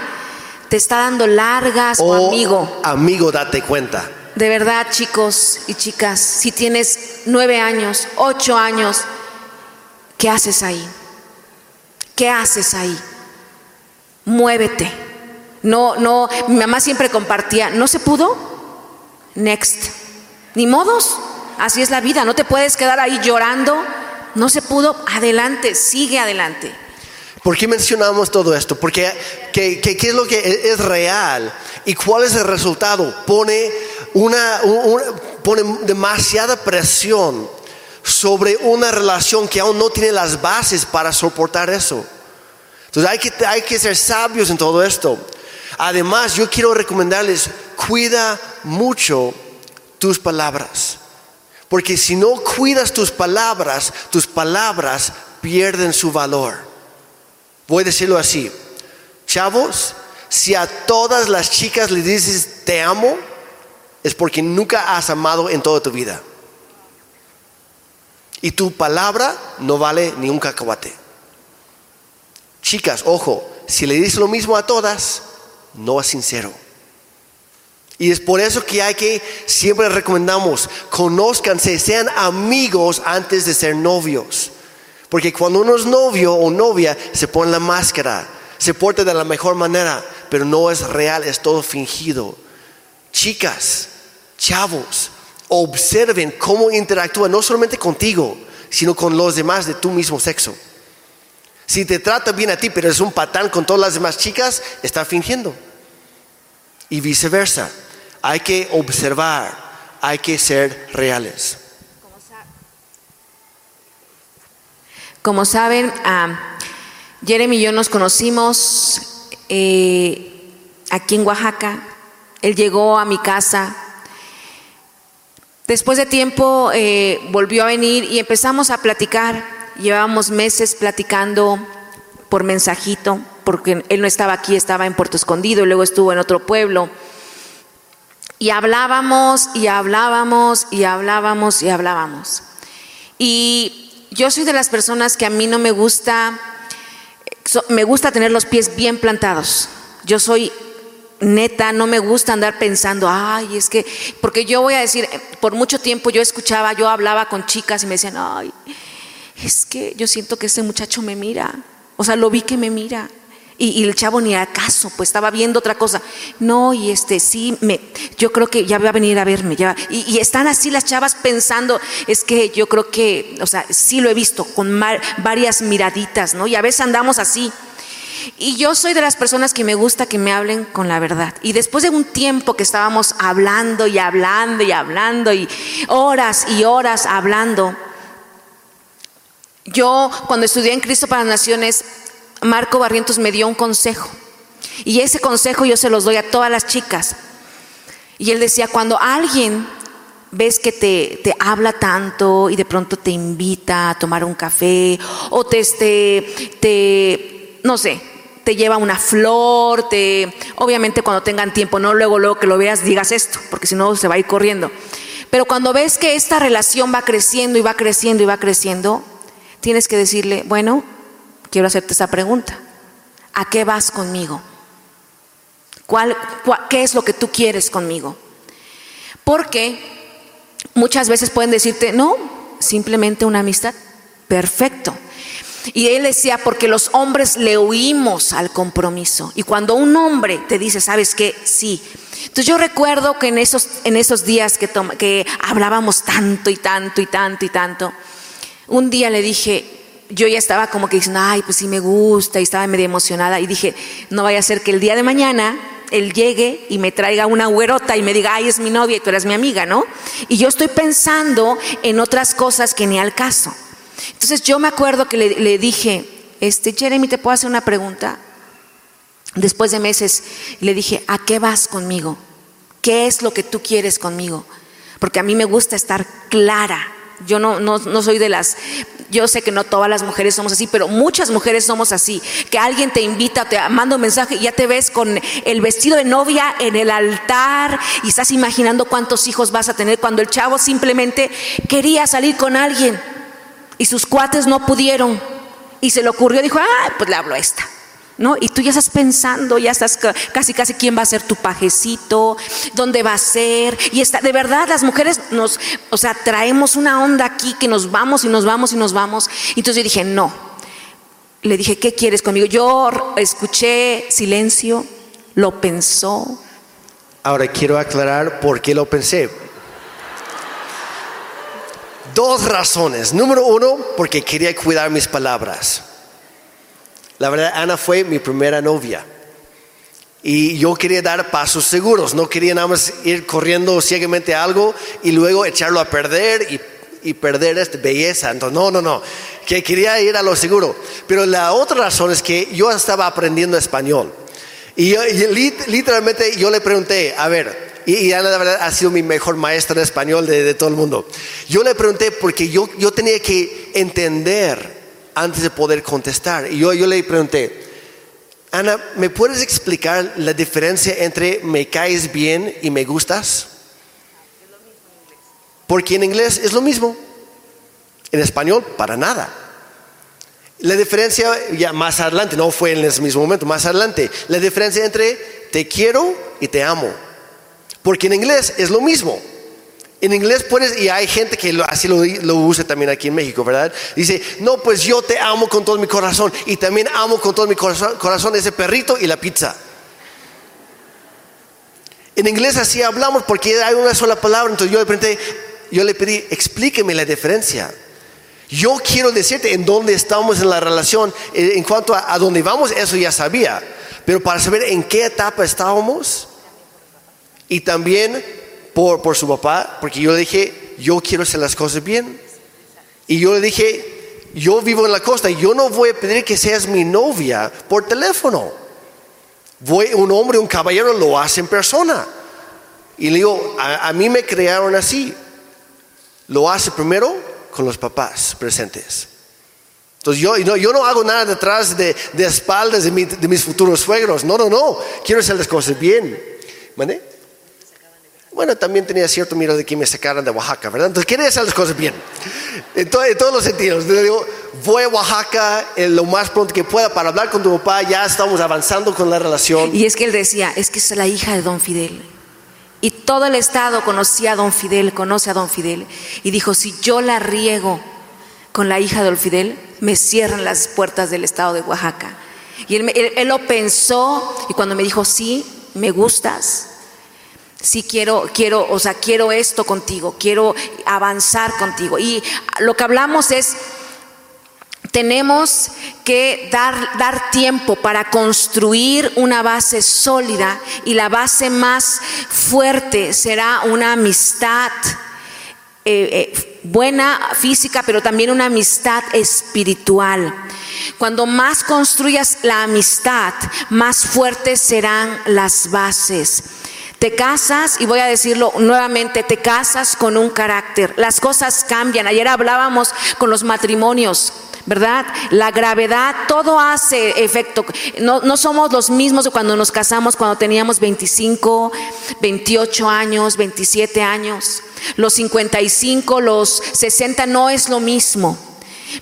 te está dando largas o, amigo. Amigo, date cuenta. De verdad, chicos y chicas, si tienes nueve años, ocho años, ¿qué haces ahí? ¿Qué haces ahí? Muévete. No, no, mi mamá siempre compartía, ¿no se pudo? Next. Ni modos. Así es la vida, no te puedes quedar ahí llorando. No se pudo, adelante, sigue adelante. ¿Por qué mencionamos todo esto? Porque ¿qué, es lo que es real? ¿Y cuál es el resultado? Pone, una, pone demasiada presión sobre una relación que aún no tiene las bases para soportar eso. Entonces hay que, hay que ser sabios en todo esto. Además, yo quiero recomendarles, cuida mucho tus palabras. Porque si no cuidas tus palabras, tus palabras pierden su valor. Voy a decirlo así. Chavos, si a todas las chicas le dices te amo, es porque nunca has amado en toda tu vida. Y tu palabra no vale ni un cacahuate. Chicas, ojo, si le dices lo mismo a todas, no es sincero. Y es por eso que hay que, siempre recomendamos, conózcanse, sean amigos antes de ser novios. Porque cuando uno es novio o novia, se pone la máscara, se porta de la mejor manera, pero no es real, es todo fingido. Chicas, chavos, observen cómo interactúa no solamente contigo, sino con los demás de tu mismo sexo. Si te trata bien a ti, pero es un patán con todas las demás chicas, está fingiendo. Y viceversa. Hay que observar, hay que ser reales. Como saben, Jeremy y yo nos conocimos eh, aquí en Oaxaca. Él llegó a mi casa. Después de tiempo eh, volvió a venir y empezamos a platicar. Llevábamos meses platicando por mensajito, porque él no estaba aquí, estaba en Puerto Escondido, y luego estuvo en otro pueblo. Y hablábamos y hablábamos y hablábamos y hablábamos. Y yo soy de las personas que a mí no me gusta, me gusta tener los pies bien plantados. Yo soy neta, no me gusta andar pensando, ay, es que, porque yo voy a decir, por mucho tiempo yo escuchaba, yo hablaba con chicas y me decían, ay, es que yo siento que este muchacho me mira, o sea, lo vi que me mira. Y, el chavo ni acaso, pues estaba viendo otra cosa. No, y este sí, me, yo creo que ya va a venir a verme. Y, están así las chavas pensando, es que yo creo que, o sea, sí lo he visto con varias miraditas, ¿no? Y a veces andamos así. Y yo soy de las personas que me gusta que me hablen con la verdad. Y después de un tiempo que estábamos hablando y hablando y hablando y horas y horas hablando, yo cuando estudié en Cristo para Naciones Marco Barrientos me dio un consejo. Y ese consejo yo se los doy a todas las chicas. Y él decía, cuando alguien ves que te, te, habla tanto y de pronto te invita a tomar un café o te, este, te, no sé, te lleva una flor, te, obviamente cuando tengan tiempo, no luego, luego que lo veas digas esto, porque si no se va a ir corriendo. Pero cuando ves que esta relación va creciendo y va creciendo y va creciendo, tienes que decirle, bueno, quiero hacerte esa pregunta. ¿A qué vas conmigo? ¿Cuál, qué es lo que tú quieres conmigo? Porque muchas veces pueden decirte, no, simplemente una amistad. Perfecto. Y él decía, porque los hombres le huimos al compromiso. Y cuando un hombre te dice, ¿sabes qué? Sí. Entonces yo recuerdo que en esos, en esos días que, que hablábamos tanto y tanto y tanto y tanto, un día le dije, yo ya estaba como que diciendo, ay, pues sí me gusta y estaba medio emocionada y dije, no vaya a ser que el día de mañana él llegue y me traiga una güerota y me diga, ay, es mi novia y tú eres mi amiga, ¿no? Y yo estoy pensando en otras cosas que ni al caso. Entonces yo me acuerdo que le, dije, este, Jeremy, ¿te puedo hacer una pregunta? Después de meses le dije, ¿a qué vas conmigo? ¿Qué es lo que tú quieres conmigo? Porque a mí me gusta estar clara. Yo no, no, no soy de las yo sé que no todas las mujeres somos así, pero muchas mujeres somos así. Que alguien te invita, te manda un mensaje y ya te ves con el vestido de novia en el altar y estás imaginando cuántos hijos vas a tener cuando el chavo simplemente quería salir con alguien y sus cuates no pudieron y se le ocurrió, dijo, ah, pues le hablo a esta. ¿No? Y tú ya estás pensando, ya estás casi casi quién va a ser tu pajecito, dónde va a ser. Y está, de verdad, las mujeres nos, o sea, traemos una onda aquí que nos vamos y nos vamos y nos vamos. Y entonces yo dije, no. Le dije, ¿qué quieres conmigo? Yo escuché silencio, lo pensó. Ahora quiero aclarar por qué lo pensé. Dos razones. Número uno, porque quería cuidar mis palabras. La verdad, Ana fue mi primera novia. Y yo quería dar pasos seguros, no quería nada más ir corriendo ciegamente algo y luego echarlo a perder y, perder esta belleza. Entonces, no, no, no, que quería ir a lo seguro. Pero la otra razón es que yo estaba aprendiendo español. Y, literalmente yo le pregunté, a ver, y, Ana la verdad ha sido mi mejor maestra de español de, de todo el mundo. Yo le pregunté porque yo, yo tenía que entender antes de poder contestar. Y yo, yo le pregunté, Ana, ¿me puedes explicar la diferencia entre me caes bien y me gustas? Porque en inglés es lo mismo. En español, para nada. La diferencia, ya más adelante, no fue en ese mismo momento, más adelante, la diferencia entre te quiero y te amo. Porque en inglés es lo mismo. En inglés puedes, y hay gente que así lo, lo, usa también aquí en México, ¿verdad? Dice, no, pues yo te amo con todo mi corazón y también amo con todo mi corazón, corazón ese perrito y la pizza. En inglés así hablamos porque hay una sola palabra, entonces yo le, pregunté, yo le pedí, explíqueme la diferencia. Yo quiero decirte en dónde estamos en la relación, en cuanto a, a dónde vamos, eso ya sabía, pero para saber en qué etapa estábamos y también por, por su papá, porque yo le dije, yo quiero hacer las cosas bien. Y yo le dije, yo vivo en la costa, yo no voy a pedir que seas mi novia por teléfono. Voy, un hombre, un caballero lo hace en persona. Y le digo, a, mí me crearon así. Lo hace primero con los papás presentes. Entonces yo no, yo no hago nada detrás de, de espaldas de, de, mis futuros suegros. No, no, no. Quiero hacer las cosas bien. ¿Vale? Bueno, también tenía cierto miedo de que me sacaran de Oaxaca, ¿verdad? Entonces quería hacer las cosas bien, en, todos los sentidos. Le digo, voy a Oaxaca en lo más pronto que pueda para hablar con tu papá, ya estamos avanzando con la relación. Y es que él decía, es que es la hija de don Fidel. Y todo el estado conocía a don Fidel, conoce a don Fidel. Y dijo, si yo la riego con la hija de don Fidel, me cierran las puertas del estado de Oaxaca. Y él, él lo pensó y cuando me dijo, sí, me gustas, sí quiero, quiero, o sea, quiero esto contigo, quiero avanzar contigo. Y lo que hablamos es, tenemos que dar, dar tiempo para construir una base sólida y la base más fuerte será una amistad. Eh, eh, buena física, pero también una amistad espiritual. Cuando más construyas la amistad, más fuertes serán las bases. Te casas, y voy a decirlo nuevamente, te casas con un carácter. Las cosas cambian. Ayer hablábamos con los matrimonios. ¿verdad? La gravedad, todo hace efecto. No, no, somos los mismos cuando nos casamos, cuando teníamos 25, 28 años, 27 años. Los 55, los 60 no es lo mismo.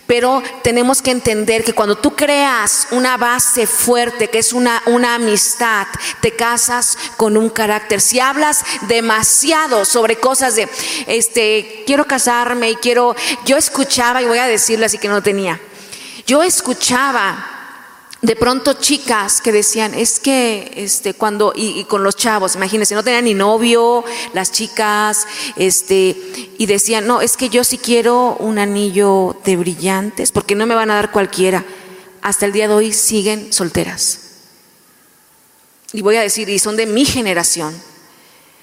Pero tenemos que entender que cuando tú creas una base fuerte, que es una, una amistad, te casas con un carácter. Si hablas demasiado sobre cosas de, este, quiero casarme y quiero, yo escuchaba y voy a decirle así que no tenía. yo escuchaba de pronto chicas que decían, es que este, cuando, y, con los chavos, imagínense, no tenían ni novio, las chicas, este, y decían, no, es que yo sí quiero un anillo de brillantes, porque no me van a dar cualquiera. Hasta el día de hoy siguen solteras. Y voy a decir, y son de mi generación,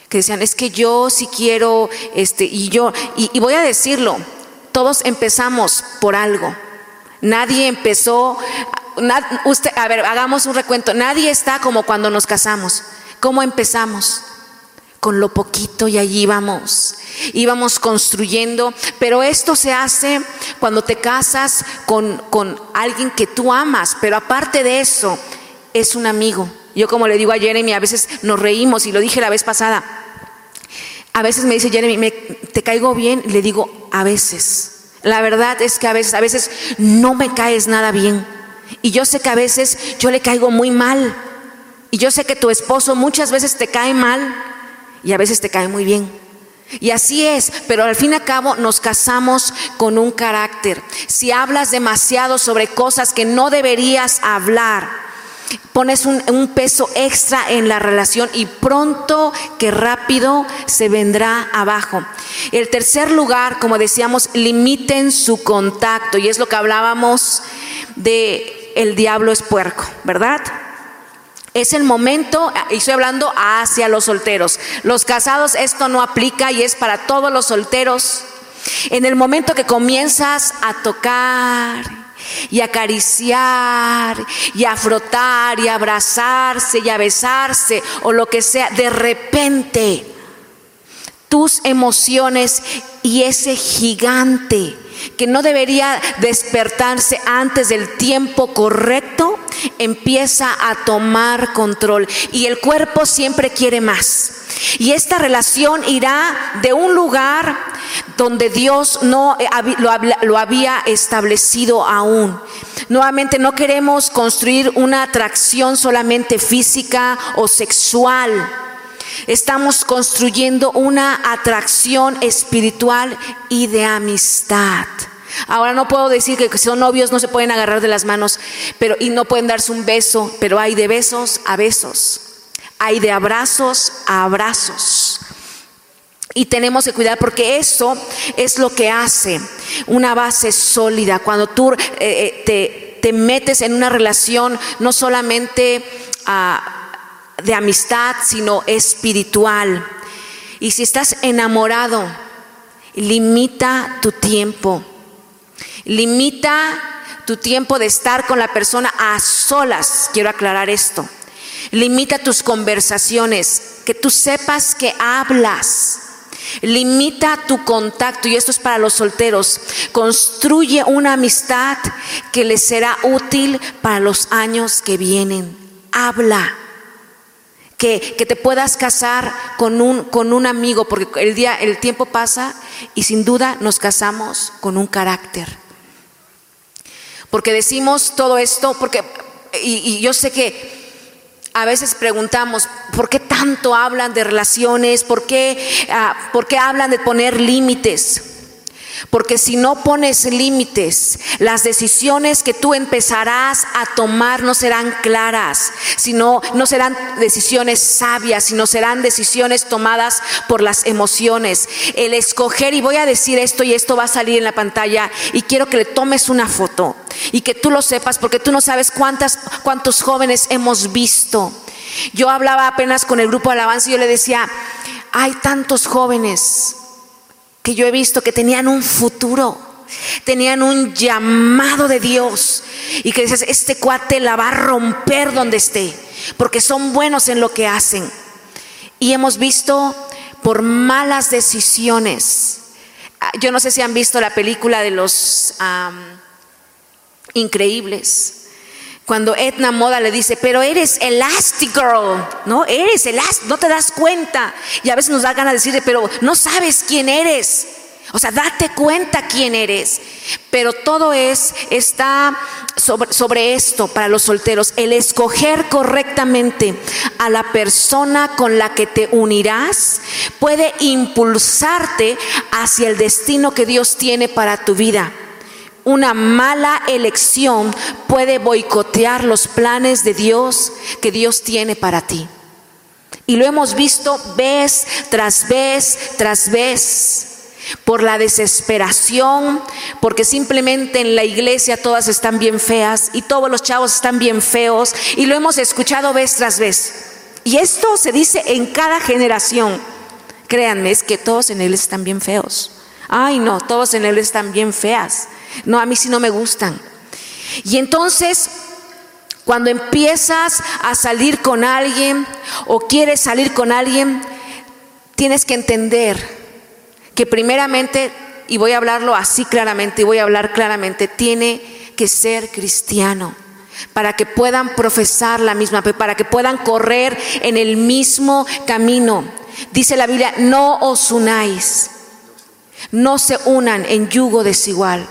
que decían, es que yo sí quiero, este, y yo, y, y voy a decirlo, todos empezamos por algo. Nadie empezó usted, a ver, hagamos un recuento. Nadie está como cuando nos casamos. ¿Cómo empezamos? Con lo poquito y allí íbamos. Íbamos construyendo, pero esto se hace cuando te casas con, con alguien que tú amas, pero aparte de eso, es un amigo. Yo como le digo a Jeremy, a veces nos reímos y lo dije la vez pasada. A veces me dice Jeremy, ¿te caigo bien? Le digo, a veces. La verdad es que a veces, a veces no me caes nada bien. Y yo sé que a veces yo le caigo muy mal. Y yo sé que tu esposo muchas veces te cae mal y a veces te cae muy bien. Y así es, pero al fin y al cabo nos casamos con un carácter. Si hablas demasiado sobre cosas que no deberías hablar, pones un, peso extra en la relación y pronto que rápido se vendrá abajo. El tercer lugar, como decíamos, limiten su contacto y es lo que hablábamos de el diablo es puerco, ¿verdad? Es el momento, y estoy hablando hacia los solteros. Los casados esto no aplica y es para todos los solteros. En el momento que comienzas a tocar y acariciar y a frotar y a abrazarse y a besarse o lo que sea, de repente tus emociones y ese gigante que no debería despertarse antes del tiempo correcto, empieza a tomar control y el cuerpo siempre quiere más. Y esta relación irá de un lugar donde Dios no lo había establecido aún. Nuevamente no queremos construir una atracción solamente física o sexual Estamos construyendo una atracción espiritual y de amistad. Ahora no puedo decir que son novios no se pueden agarrar de las manos, pero y no pueden darse un beso, pero hay de besos a besos. Hay de abrazos a abrazos. Y tenemos que cuidar porque eso es lo que hace una base sólida. Cuando tú eh, eh, te, te, metes en una relación, no solamente a de amistad, sino espiritual. Y si estás enamorado, limita tu tiempo. Limita tu tiempo de estar con la persona a solas. Quiero aclarar esto. Limita tus conversaciones, que tú sepas que hablas. Limita tu contacto, y esto es para los solteros. Construye una amistad que les será útil para los años que vienen. Habla que, te puedas casar con un, con un amigo, porque el, día, el tiempo pasa y sin duda nos casamos con un carácter. Porque decimos todo esto, porque, y, yo sé que a veces preguntamos, ¿por qué tanto hablan de relaciones? ¿Por qué, ah, ¿por qué hablan de poner límites? Porque si no pones límites, las decisiones que tú empezarás a tomar no serán claras, sino no serán decisiones sabias, sino serán decisiones tomadas por las emociones. El escoger, y voy a decir esto y esto va a salir en la pantalla, y quiero que le tomes una foto y que tú lo sepas, porque tú no sabes cuántas, cuántos jóvenes hemos visto. Yo hablaba apenas con el grupo de alabanza y yo le decía, hay tantos jóvenes que yo he visto que tenían un futuro, tenían un llamado de Dios y que dices, este cuate la va a romper donde esté, porque son buenos en lo que hacen. Y hemos visto por malas decisiones. Ah, yo no sé si han visto la película de los increíbles cuando Edna Moda le dice, pero eres Elastigirl, ¿no? Eres Elastic, no te das cuenta. Y a veces nos da ganas de decirle, pero no sabes quién eres. O sea, date cuenta quién eres. Pero todo es, está sobre, sobre, esto para los solteros. El escoger correctamente a la persona con la que te unirás puede impulsarte hacia el destino que Dios tiene para tu vida una mala elección puede boicotear los planes de Dios que Dios tiene para ti. Y lo hemos visto vez tras vez tras vez por la desesperación, porque simplemente en la iglesia todas están bien feas y todos los chavos están bien feos y lo hemos escuchado vez tras vez. Y esto se dice en cada generación. Créanme, es que todos en él están bien feos. Ay, no, todos en él están bien feas. No, a mí sí no me gustan. Y entonces, cuando empiezas a salir con alguien o quieres salir con alguien, tienes que entender que primeramente, y voy a hablarlo así claramente, y voy a hablar claramente, tiene que ser cristiano para que puedan profesar la misma para que puedan correr en el mismo camino. Dice la Biblia, no os unáis, no se unan en yugo desigual.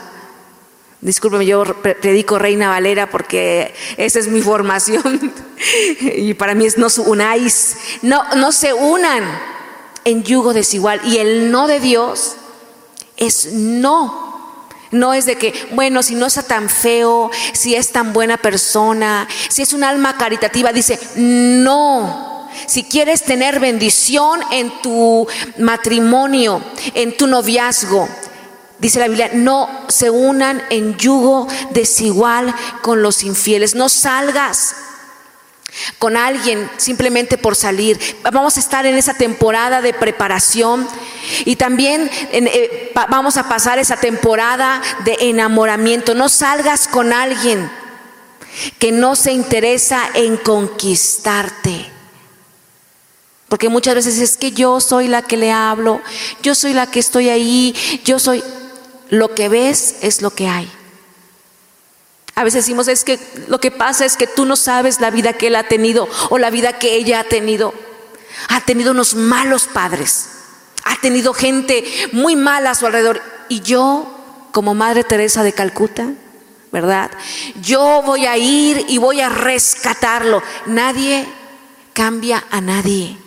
Discúlpeme, yo predico Reina Valera porque esa es mi formación y para mí es no unáis, no se unan en yugo desigual. Y el no de Dios es no. No es de que, bueno, si no está tan feo, si es tan buena persona, si es un alma caritativa, dice, no. Si quieres tener bendición en tu matrimonio, en tu noviazgo, dice la Biblia, no se unan en yugo desigual con los infieles. No salgas con alguien simplemente por salir. Vamos a estar en esa temporada de preparación y también eh, vamos a pasar esa temporada de enamoramiento. No salgas con alguien que no se interesa en conquistarte. Porque muchas veces es que yo soy la que le hablo, yo soy la que estoy ahí, yo soy... Lo que ves es lo que hay. A veces decimos, es que lo que pasa es que tú no sabes la vida que él ha tenido o la vida que ella ha tenido. Ha tenido unos malos padres. Ha tenido gente muy mala a su alrededor. Y yo, como Madre Teresa de Calcuta, ¿verdad? Yo voy a ir y voy a rescatarlo. Nadie cambia a nadie.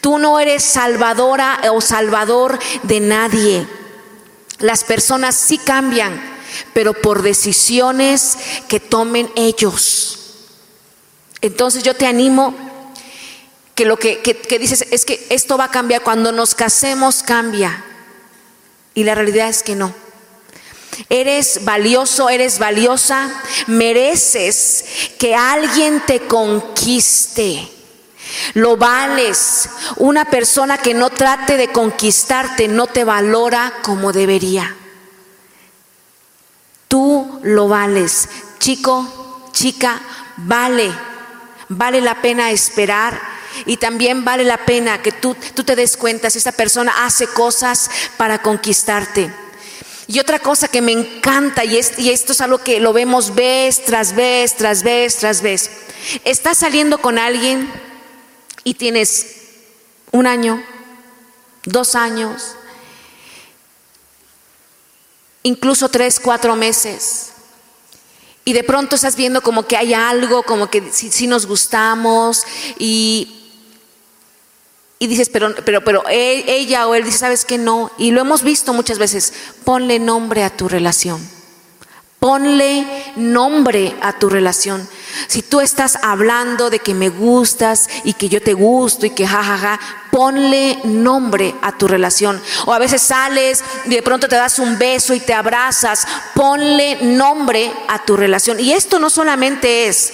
Tú no eres salvadora o salvador de nadie. Las personas sí cambian pero por decisiones que tomen ellos. Entonces yo te animo que lo que, dices es que esto va a cambiar, cuando nos casemos cambia. Y la realidad es que no. Eres valioso, eres valiosa, mereces que alguien te conquiste. Lo vales. Una persona que no trate de conquistarte no te valora como debería. Tú lo vales. Chico, chica, vale. Vale la pena esperar y también vale la pena que tú, tú te des cuenta si esta persona hace cosas para conquistarte. Y otra cosa que me encanta, y, y, esto es algo que lo vemos vez tras vez, tras vez, tras vez. Estás saliendo con alguien y tienes un año, dos años, incluso tres, cuatro meses. Y de pronto estás viendo como que hay algo, como que si, nos gustamos y, y dices, pero, pero, pero e, ella o él dice, ¿sabes que no? Y lo hemos visto muchas veces, ponle nombre a tu relación. Ponle nombre a tu relación. Si tú estás hablando de que me gustas y que yo te gusto y que jajaja, ponle nombre a tu relación. O a veces sales y de pronto te das un beso y te abrazas, ponle nombre a tu relación. Y esto no solamente es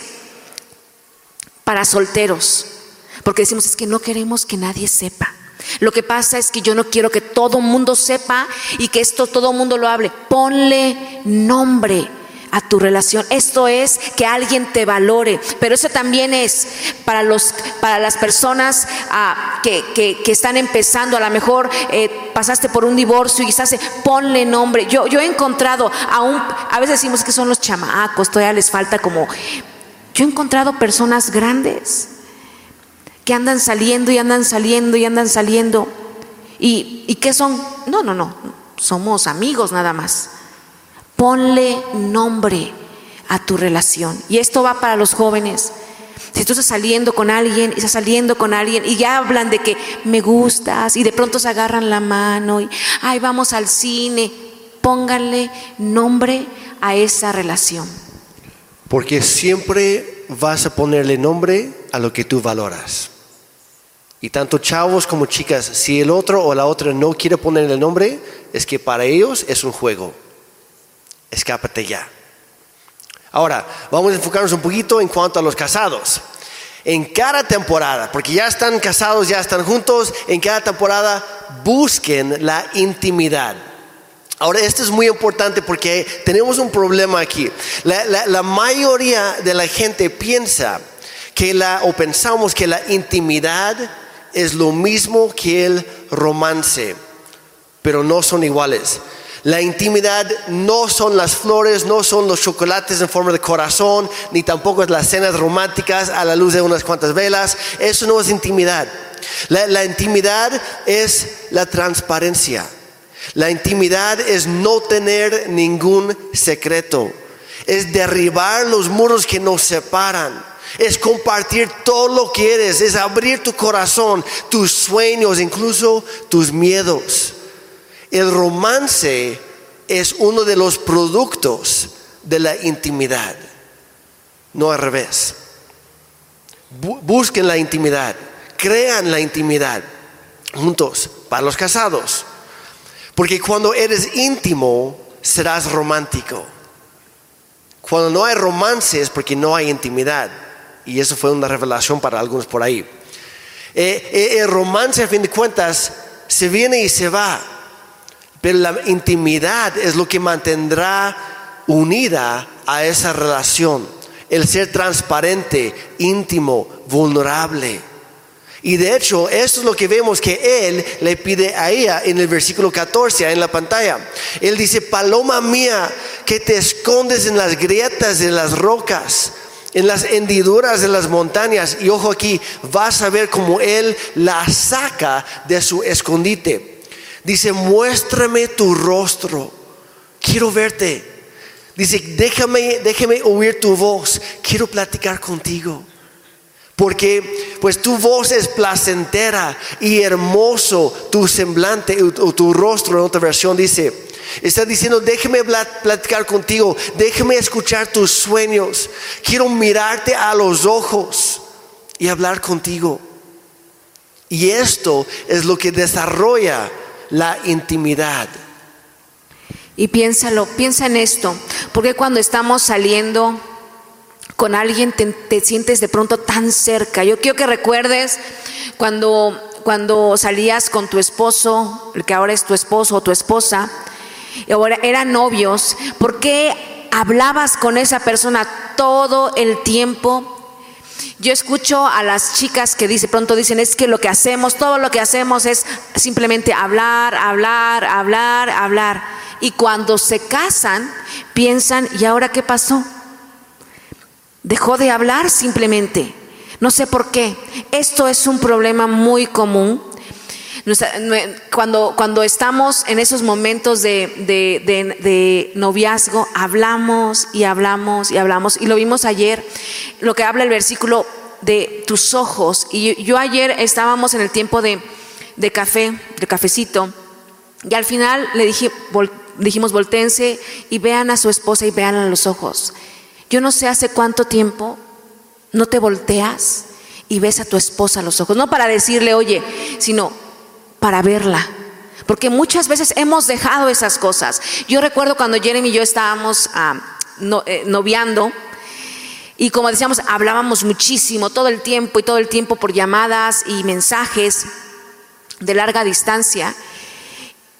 para solteros, porque decimos es que no queremos que nadie sepa. Lo que pasa es que yo no quiero que todo mundo sepa y que esto todo mundo lo hable. Ponle nombre a tu relación. Esto es que alguien te valore, pero eso también es para, los, para las personas ah, que, que, están empezando, a lo mejor eh, pasaste por un divorcio y quizás ponle nombre. Yo, yo he encontrado a un, a veces decimos que son los chamacos, todavía les falta como, yo he encontrado personas grandes que andan saliendo y andan saliendo y andan saliendo. ¿Y, y qué son? No, no, no, somos amigos nada más. Ponle nombre a tu relación. Y esto va para los jóvenes. Si tú estás saliendo con alguien estás saliendo con alguien y ya hablan de que me gustas y de pronto se agarran la mano y, ay, vamos al cine. pónganle nombre a esa relación. Porque siempre vas a ponerle nombre a lo que tú valoras. Y tanto chavos como chicas, si el otro o la otra no quiere ponerle nombre, es que para ellos es un juego. Escápate ya. Ahora, vamos a enfocarnos un poquito en cuanto a los casados. En cada temporada, porque ya están casados, ya están juntos, en cada temporada busquen la intimidad. Ahora, esto es muy importante porque tenemos un problema aquí. La, mayoría de la gente piensa que la, o pensamos que la intimidad es lo mismo que el romance, pero no son iguales. La intimidad no son las flores, no son los chocolates en forma de corazón, ni tampoco es las cenas románticas a la luz de unas cuantas velas. Eso no es intimidad. La, intimidad es la transparencia. La intimidad es no tener ningún secreto. Es derribar los muros que nos separan. Es compartir todo lo que eres. Es abrir tu corazón, tus sueños, incluso tus miedos. El romance es uno de los productos de la intimidad, no al revés. Busquen la intimidad, crean la intimidad juntos para los casados. Porque cuando eres íntimo, serás romántico. Cuando no hay romance es porque no hay intimidad. Y eso fue una revelación para algunos por ahí. Eh, eh, el romance, a fin de cuentas, se viene y se va. Pero la intimidad es lo que mantendrá unida a esa relación. El ser transparente, íntimo, vulnerable. Y de hecho, esto es lo que vemos que él le pide a ella en el versículo 14, en la pantalla. Él dice, paloma mía, que te escondes en las grietas de las rocas, en las hendiduras de las montañas. Y ojo aquí, vas a ver cómo él la saca de su escondite. Dice, muéstrame tu rostro, quiero verte. Dice, déjame, déjame oír tu voz, quiero platicar contigo. Porque pues tu voz es placentera y hermoso tu semblante o tu rostro en otra versión dice, está diciendo, déjame platicar contigo, déjame escuchar tus sueños, quiero mirarte a los ojos y hablar contigo. Y esto es lo que desarrolla la intimidad. Y piénsalo, piensa en esto, porque cuando estamos saliendo con alguien te, sientes de pronto tan cerca. Yo quiero que recuerdes cuando, cuando salías con tu esposo, el que ahora es tu esposo o tu esposa, ahora eran novios, ¿por qué hablabas con esa persona todo el tiempo? Yo escucho a las chicas que dice, pronto dicen, es que lo que hacemos, todo lo que hacemos es simplemente hablar, hablar, hablar, hablar. Y cuando se casan, piensan, ¿y ahora qué pasó? Dejó de hablar simplemente. No sé por qué. Esto es un problema muy común. Cuando, cuando estamos en esos momentos de, de, noviazgo, hablamos y hablamos y hablamos. Y lo vimos ayer, lo que habla el versículo de tus ojos. Y yo, ayer estábamos en el tiempo de, café, de cafecito, y al final le dije, dijimos, voltense y vean a su esposa y vean a los ojos. Yo no sé hace cuánto tiempo no te volteas y ves a tu esposa a los ojos, no para decirle, oye, sino para verla. Porque muchas veces hemos dejado esas cosas. Yo recuerdo cuando Jeremy y yo estábamos ah, eh, noviando, y como decíamos, hablábamos muchísimo todo el tiempo y todo el tiempo por llamadas y mensajes de larga distancia.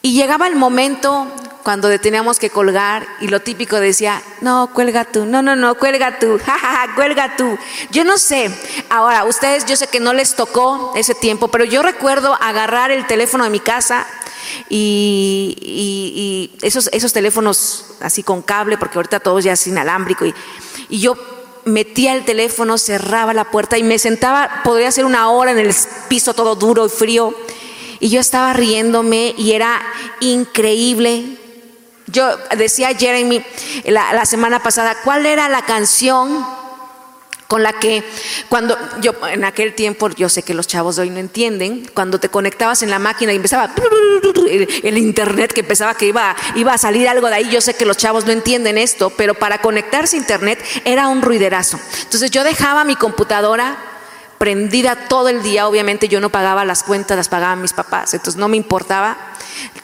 Y llegaba el momento cuando teníamos que colgar y lo típico decía, no, cuelga tú, no, no, no, cuelga tú, jajaja, cuelga tú. Yo no sé, ahora, ustedes yo sé que no les tocó ese tiempo, pero yo recuerdo agarrar el teléfono de mi casa y, esos, esos teléfonos así con cable, porque ahorita todos ya es inalámbrico, y, y yo metía el teléfono, cerraba la puerta y me sentaba, podría ser una hora en el piso todo duro y frío. Y yo estaba riéndome y era increíble. Yo decía Jeremy la, la semana pasada, ¿cuál era la canción con la que cuando yo en aquel tiempo yo sé que los chavos hoy no entienden cuando te conectabas en la máquina y empezaba el, internet que empezaba que iba iba a salir algo de ahí yo sé que los chavos no entienden esto pero para conectarse a internet era un ruiderazo entonces yo dejaba mi computadora prendida todo el día obviamente yo no pagaba las cuentas las pagaban mis papás entonces no me importaba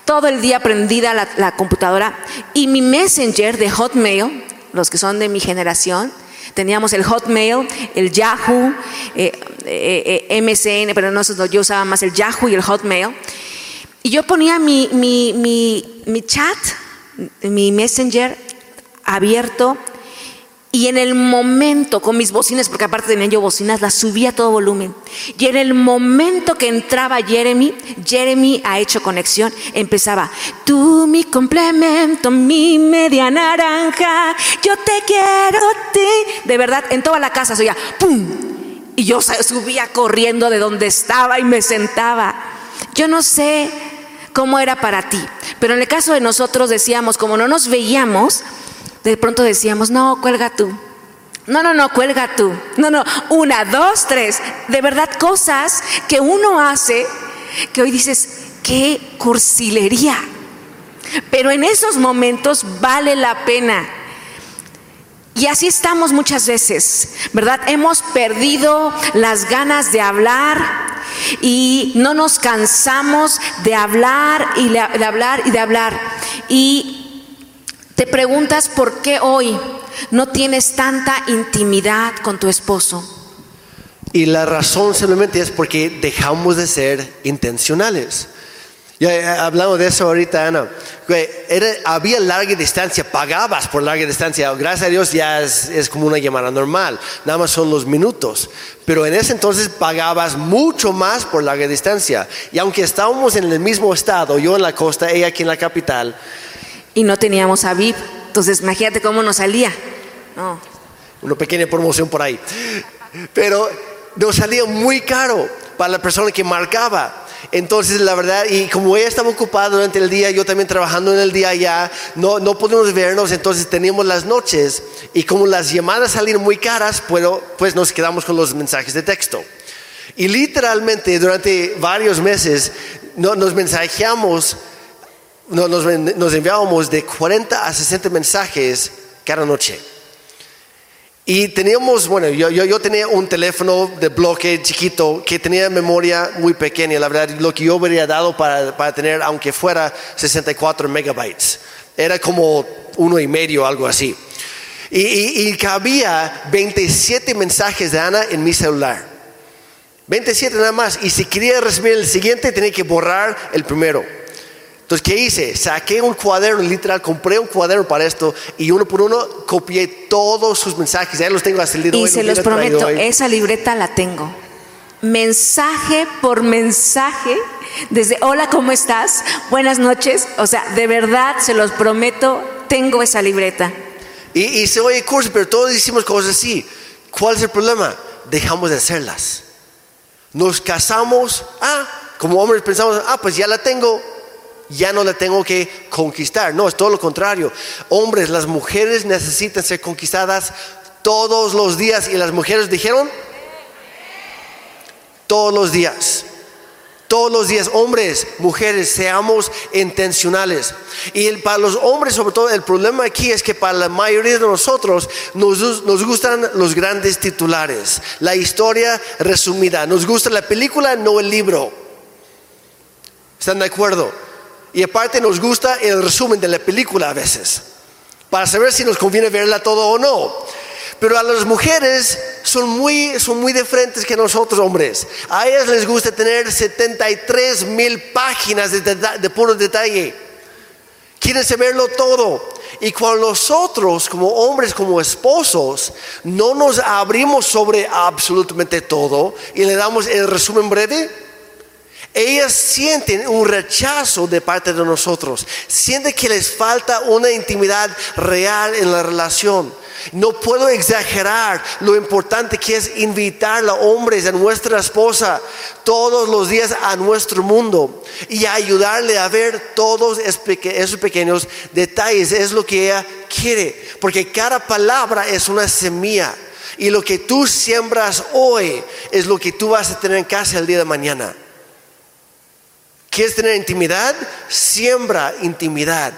todo el día prendida la, computadora y mi messenger de Hotmail los que son de mi generación Teníamos el Hotmail, el Yahoo, eh, eh, eh, MSN, pero no, yo usaba más el Yahoo y el Hotmail. Y yo ponía mi, mi, mi, mi chat, mi Messenger abierto y en el momento, con mis bocinas, porque aparte tenía yo bocinas, las subía a todo volumen. Y en el momento que entraba Jeremy, Jeremy ha hecho conexión, empezaba, tú mi complemento, mi media naranja, yo te quiero a ti. De verdad, en toda la casa oía, ¡pum! Y yo subía corriendo de donde estaba y me sentaba. Yo no sé cómo era para ti, pero en el caso de nosotros decíamos, como no nos veíamos, de pronto decíamos, no, cuelga tú. No, no, no, cuelga tú. No, no, una, dos, tres. De verdad, cosas que uno hace que hoy dices, qué cursilería. Pero en esos momentos vale la pena. Y así estamos muchas veces, ¿verdad? Hemos perdido las ganas de hablar y no nos cansamos de hablar y de hablar y de hablar. Y te preguntas por qué hoy no tienes tanta intimidad con tu esposo. Y la razón simplemente es porque dejamos de ser intencionales. Ya hablamos de eso ahorita, Ana. había larga distancia, pagabas por larga distancia. Gracias a Dios ya es, es, como una llamada normal, nada más son los minutos. Pero en ese entonces pagabas mucho más por larga distancia. Y aunque estábamos en el mismo estado, yo en la costa, ella aquí en la capital, y no teníamos a VIP. Entonces, imagínate cómo nos salía. No. Una pequeña promoción por ahí. Pero nos salía muy caro para la persona que marcaba. Entonces, la verdad, y como ella estaba ocupada durante el día, yo también trabajando en el día ya, no, no podíamos vernos, entonces teníamos las noches. Y como las llamadas salían muy caras, pues, pues nos quedamos con los mensajes de texto. Y literalmente durante varios meses no, nos mensajeamos nos, enviábamos de 40 a 60 mensajes cada noche. Y teníamos, bueno, yo, yo, tenía un teléfono de bloque chiquito que tenía memoria muy pequeña, la verdad, lo que yo habría dado para, para tener, aunque fuera 64 megabytes, era como uno y medio, algo así. Y, y, y, cabía 27 mensajes de Ana en mi celular. 27 nada más. Y si quería recibir el siguiente, tenía que borrar el primero. Entonces, ¿qué hice? Saqué un cuaderno, literal, compré un cuaderno para esto y uno por uno copié todos sus mensajes. Ya los tengo hasta el Y se los prometo, esa libreta la tengo. Mensaje por mensaje, desde hola, ¿cómo estás? Buenas noches. O sea, de verdad, se los prometo, tengo esa libreta. Y, y se oye curso, pero todos decimos cosas así. ¿Cuál es el problema? Dejamos de hacerlas. Nos casamos, ah, como hombres pensamos, ah, pues ya la tengo, ya no la tengo que conquistar. No, es todo lo contrario. Hombres, las mujeres necesitan ser conquistadas todos los días. Y las mujeres dijeron, todos los días. Todos los días, hombres, mujeres, seamos intencionales. Y para los hombres, sobre todo, el problema aquí es que para la mayoría de nosotros nos, nos, gustan los grandes titulares, la historia resumida. Nos gusta la película, no el libro. ¿Están de acuerdo? Y aparte nos gusta el resumen de la película a veces, para saber si nos conviene verla todo o no. Pero a las mujeres son muy, son muy diferentes que nosotros hombres. A ellas les gusta tener 73 mil páginas de, de puro detalle. Quieren saberlo todo. Y cuando nosotros, como hombres, como esposos, no nos abrimos sobre absolutamente todo y le damos el resumen breve, ellas sienten un rechazo de parte de nosotros, sienten que les falta una intimidad real en la relación. No puedo exagerar lo importante que es invitar a hombres, a nuestra esposa, todos los días a nuestro mundo y ayudarle a ver todos esos pequeños detalles. Es lo que ella quiere, porque cada palabra es una semilla Y lo que tú siembras hoy es lo que tú vas a tener en casa el día de mañana. ¿Quieres tener intimidad? Siembra intimidad.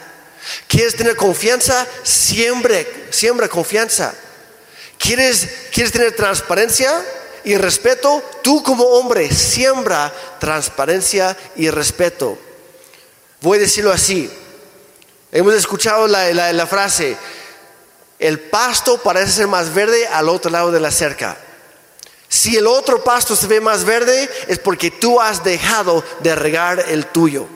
¿Quieres tener confianza? Siembre, siembra confianza. ¿Quieres, ¿Quieres tener transparencia y respeto? Tú como hombre siembra transparencia y respeto. Voy a decirlo así. Hemos escuchado la, la frase, el pasto parece ser más verde al otro lado de la cerca. Si el otro pasto se ve más verde es porque tú has dejado de regar el tuyo.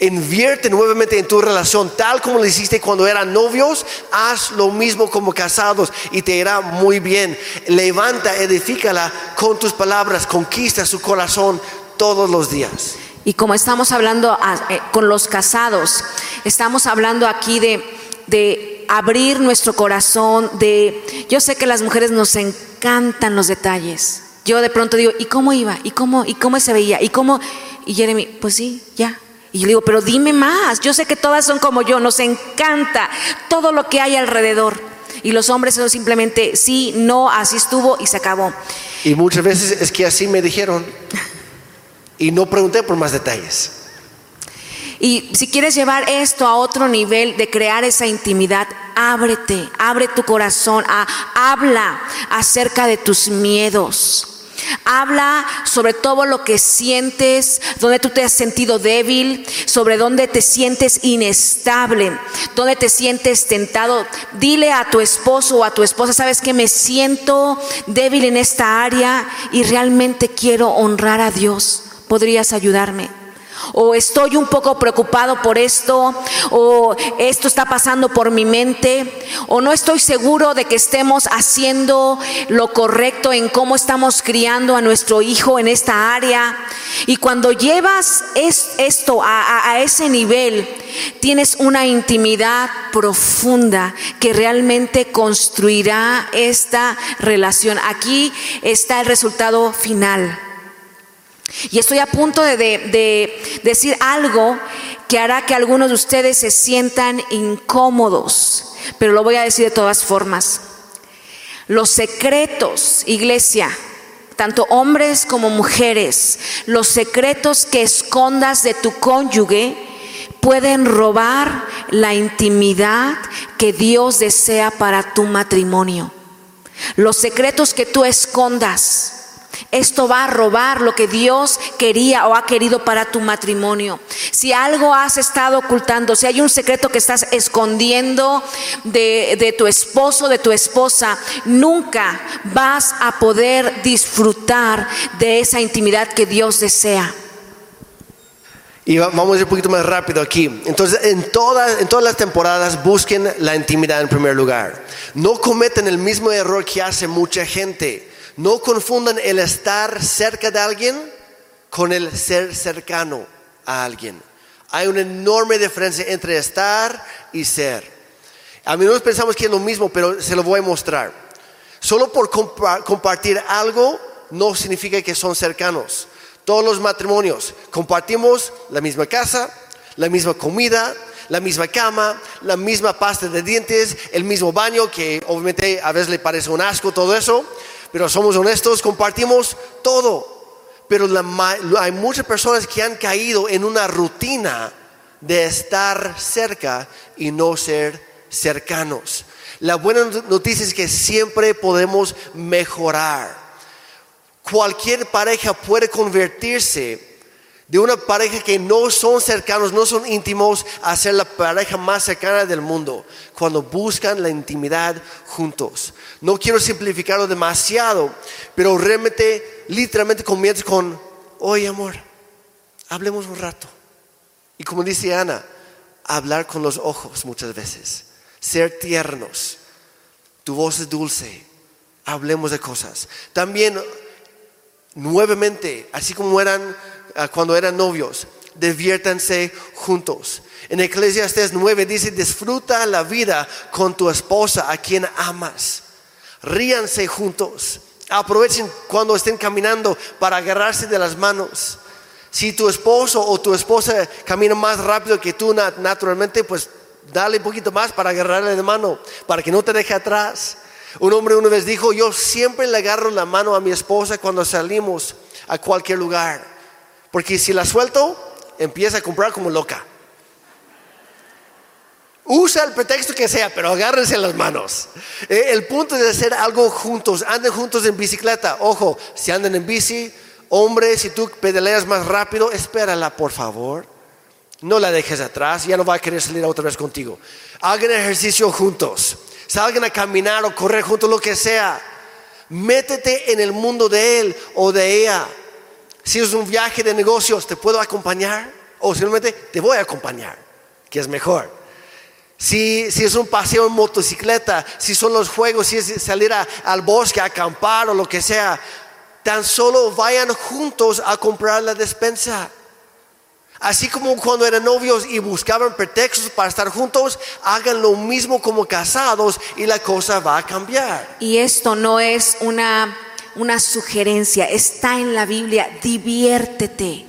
Invierte nuevamente en tu relación, tal como lo hiciste cuando eran novios, haz lo mismo como casados y te irá muy bien. Levanta, edifícala con tus palabras, conquista su corazón todos los días. Y como estamos hablando ah, eh, con los casados, estamos hablando aquí de, de abrir nuestro corazón, de... Yo sé que las mujeres nos encantan los detalles. Yo de pronto digo, ¿y cómo iba? ¿Y cómo, y cómo se veía? ¿Y cómo? Y Jeremy, pues sí, ya, y yo digo, pero dime más, yo sé que todas son como yo, nos encanta todo lo que hay alrededor. Y los hombres son simplemente sí, no, así estuvo y se acabó. Y muchas veces es que así me dijeron y no pregunté por más detalles. Y si quieres llevar esto a otro nivel de crear esa intimidad, ábrete, abre tu corazón, habla acerca de tus miedos. Habla sobre todo lo que sientes, donde tú te has sentido débil, sobre donde te sientes inestable, donde te sientes tentado. Dile a tu esposo o a tu esposa, sabes que me siento débil en esta área y realmente quiero honrar a Dios. ¿Podrías ayudarme? O estoy un poco preocupado por esto, o esto está pasando por mi mente, o no estoy seguro de que estemos haciendo lo correcto en cómo estamos criando a nuestro hijo en esta área. Y cuando llevas esto a, a ese nivel, tienes una intimidad profunda que realmente construirá esta relación. Aquí está el resultado final. Y estoy a punto de, decir algo que hará que algunos de ustedes se sientan incómodos, pero lo voy a decir de todas formas. Los secretos, iglesia, tanto hombres como mujeres, los secretos que escondas de tu cónyuge pueden robar la intimidad que Dios desea para tu matrimonio. Los secretos que tú escondas esto va a robar lo que Dios quería o ha querido para tu matrimonio. Si algo has estado ocultando, si hay un secreto que estás escondiendo de, tu esposo, de tu esposa, nunca vas a poder disfrutar de esa intimidad que Dios desea. Y vamos a ir un poquito más rápido aquí. Entonces, en todas, en todas las temporadas busquen la intimidad en primer lugar. No cometen el mismo error que hace mucha gente no confundan el estar cerca de alguien con el ser cercano a alguien. Hay una enorme diferencia entre estar y ser. A menudo pensamos que es lo mismo, pero se lo voy a mostrar. Solo por compartir algo no significa que son cercanos. Todos los matrimonios compartimos la misma casa, la misma comida, la misma cama, la misma pasta de dientes, el mismo baño, que obviamente a veces le parece un asco todo eso, pero somos honestos, compartimos todo. Pero hay muchas personas que han caído en una rutina de estar cerca y no ser cercanos. La buena noticia es que siempre podemos mejorar. Cualquier pareja puede convertirse de una pareja que no son cercanos, no son íntimos, a ser la pareja más cercana del mundo, cuando buscan la intimidad juntos. No quiero simplificarlo demasiado, pero realmente, literalmente comienza con, oye amor, hablemos un rato. Y como dice Ana, hablar con los ojos muchas veces, ser tiernos, tu voz es dulce, hablemos de cosas. También, nuevamente, así como eran cuando eran novios, diviértanse juntos. En Eclesiastes 9 dice, disfruta la vida con tu esposa a quien amas. Ríanse juntos. Aprovechen cuando estén caminando para agarrarse de las manos. Si tu esposo o tu esposa camina más rápido que tú naturalmente, pues dale un poquito más para agarrarle de mano, para que no te deje atrás. Un hombre una vez dijo, yo siempre le agarro la mano a mi esposa cuando salimos a cualquier lugar, porque si la suelto, empieza a comprar como loca. Usa el pretexto que sea, pero agárrense las manos. Eh, el punto es hacer algo juntos. Anden juntos en bicicleta. Ojo, si andan en bici, hombre, si tú pedaleas más rápido, espérala, por favor. No la dejes atrás, ya no va a querer salir otra vez contigo. Hagan ejercicio juntos. Salgan a caminar o correr juntos, lo que sea. Métete en el mundo de él o de ella. Si es un viaje de negocios, ¿te puedo acompañar? O simplemente te voy a acompañar, que es mejor. Si, es un paseo en motocicleta, si son los juegos, si es salir al bosque a acampar o lo que sea, tan solo vayan juntos a comprar la despensa. Así como cuando eran novios y buscaban pretextos para estar juntos, hagan lo mismo como casados y la cosa va a cambiar. Y esto no es una, una sugerencia, está en la Biblia, diviértete.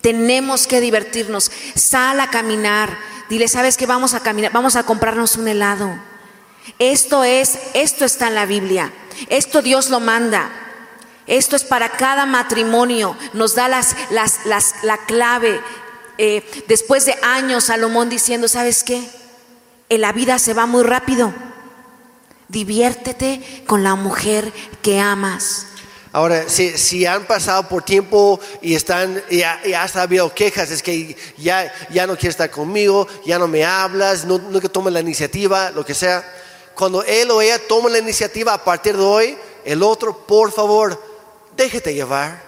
Tenemos que divertirnos, sal a caminar, Dile, ¿sabes que Vamos a caminar, vamos a comprarnos un helado. Esto es, esto está en la Biblia. Esto Dios lo manda. Esto es para cada matrimonio. Nos da las, las, las, la clave. Eh, después de años, Salomón diciendo, ¿sabes qué? En la vida se va muy rápido. Diviértete con la mujer que amas. Ahora, si, han pasado por tiempo y están, y, ha habido quejas, es que ya, ya no quieres estar conmigo, ya no me hablas, no, que tome la iniciativa, lo que sea. Cuando él o ella toma la iniciativa a partir de hoy, el otro, por favor, déjete llevar.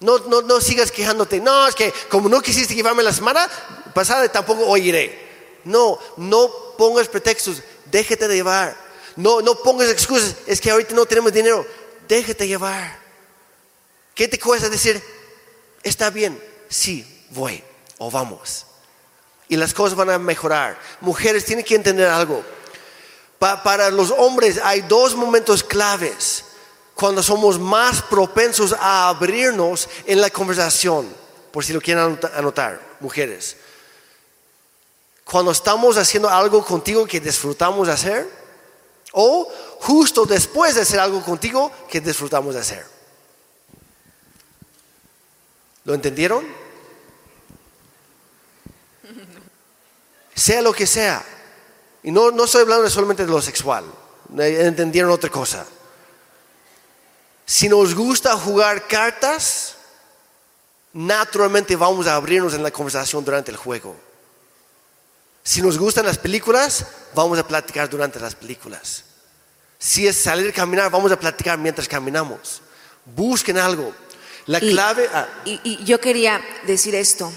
No, no, no sigas quejándote. No, es que como no quisiste llevarme la semana pasada, tampoco hoy iré. No, no pongas pretextos, déjate de llevar. No, no pongas excusas, es que ahorita no tenemos dinero déjate llevar. ¿Qué te cuesta decir, está bien, sí, voy o vamos? Y las cosas van a mejorar. Mujeres tienen que entender algo. para los hombres hay dos momentos claves cuando somos más propensos a abrirnos en la conversación, por si lo quieren anotar, mujeres. Cuando estamos haciendo algo contigo que disfrutamos hacer, o justo después de hacer algo contigo que disfrutamos de hacer. ¿Lo entendieron? Sea lo que sea. Y no, no estoy hablando solamente de lo sexual. Entendieron otra cosa. Si nos gusta jugar cartas, naturalmente vamos a abrirnos en la conversación durante el juego. Si nos gustan las películas, vamos a platicar durante las películas. Si es salir a caminar, vamos a platicar mientras caminamos. Busquen algo. La clave... Ah. Y, yo quería decir esto.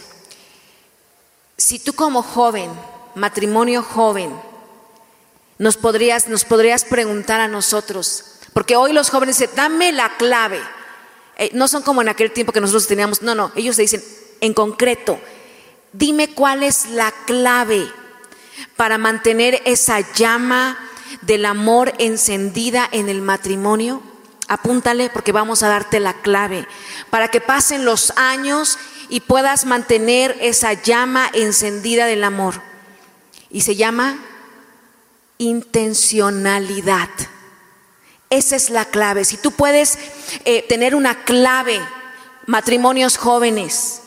Si tú como joven, matrimonio joven, nos podrías, nos podrías preguntar a nosotros, porque hoy los jóvenes dicen, dame la clave. Eh, no son como en aquel tiempo que nosotros teníamos, no, no, ellos te dicen, en concreto, dime cuál es la clave para mantener esa llama del amor encendida en el matrimonio? Apúntale porque vamos a darte la clave para que pasen los años y puedas mantener esa llama encendida del amor. Y se llama intencionalidad. Esa es la clave. Si tú puedes eh, tener una clave, matrimonios jóvenes,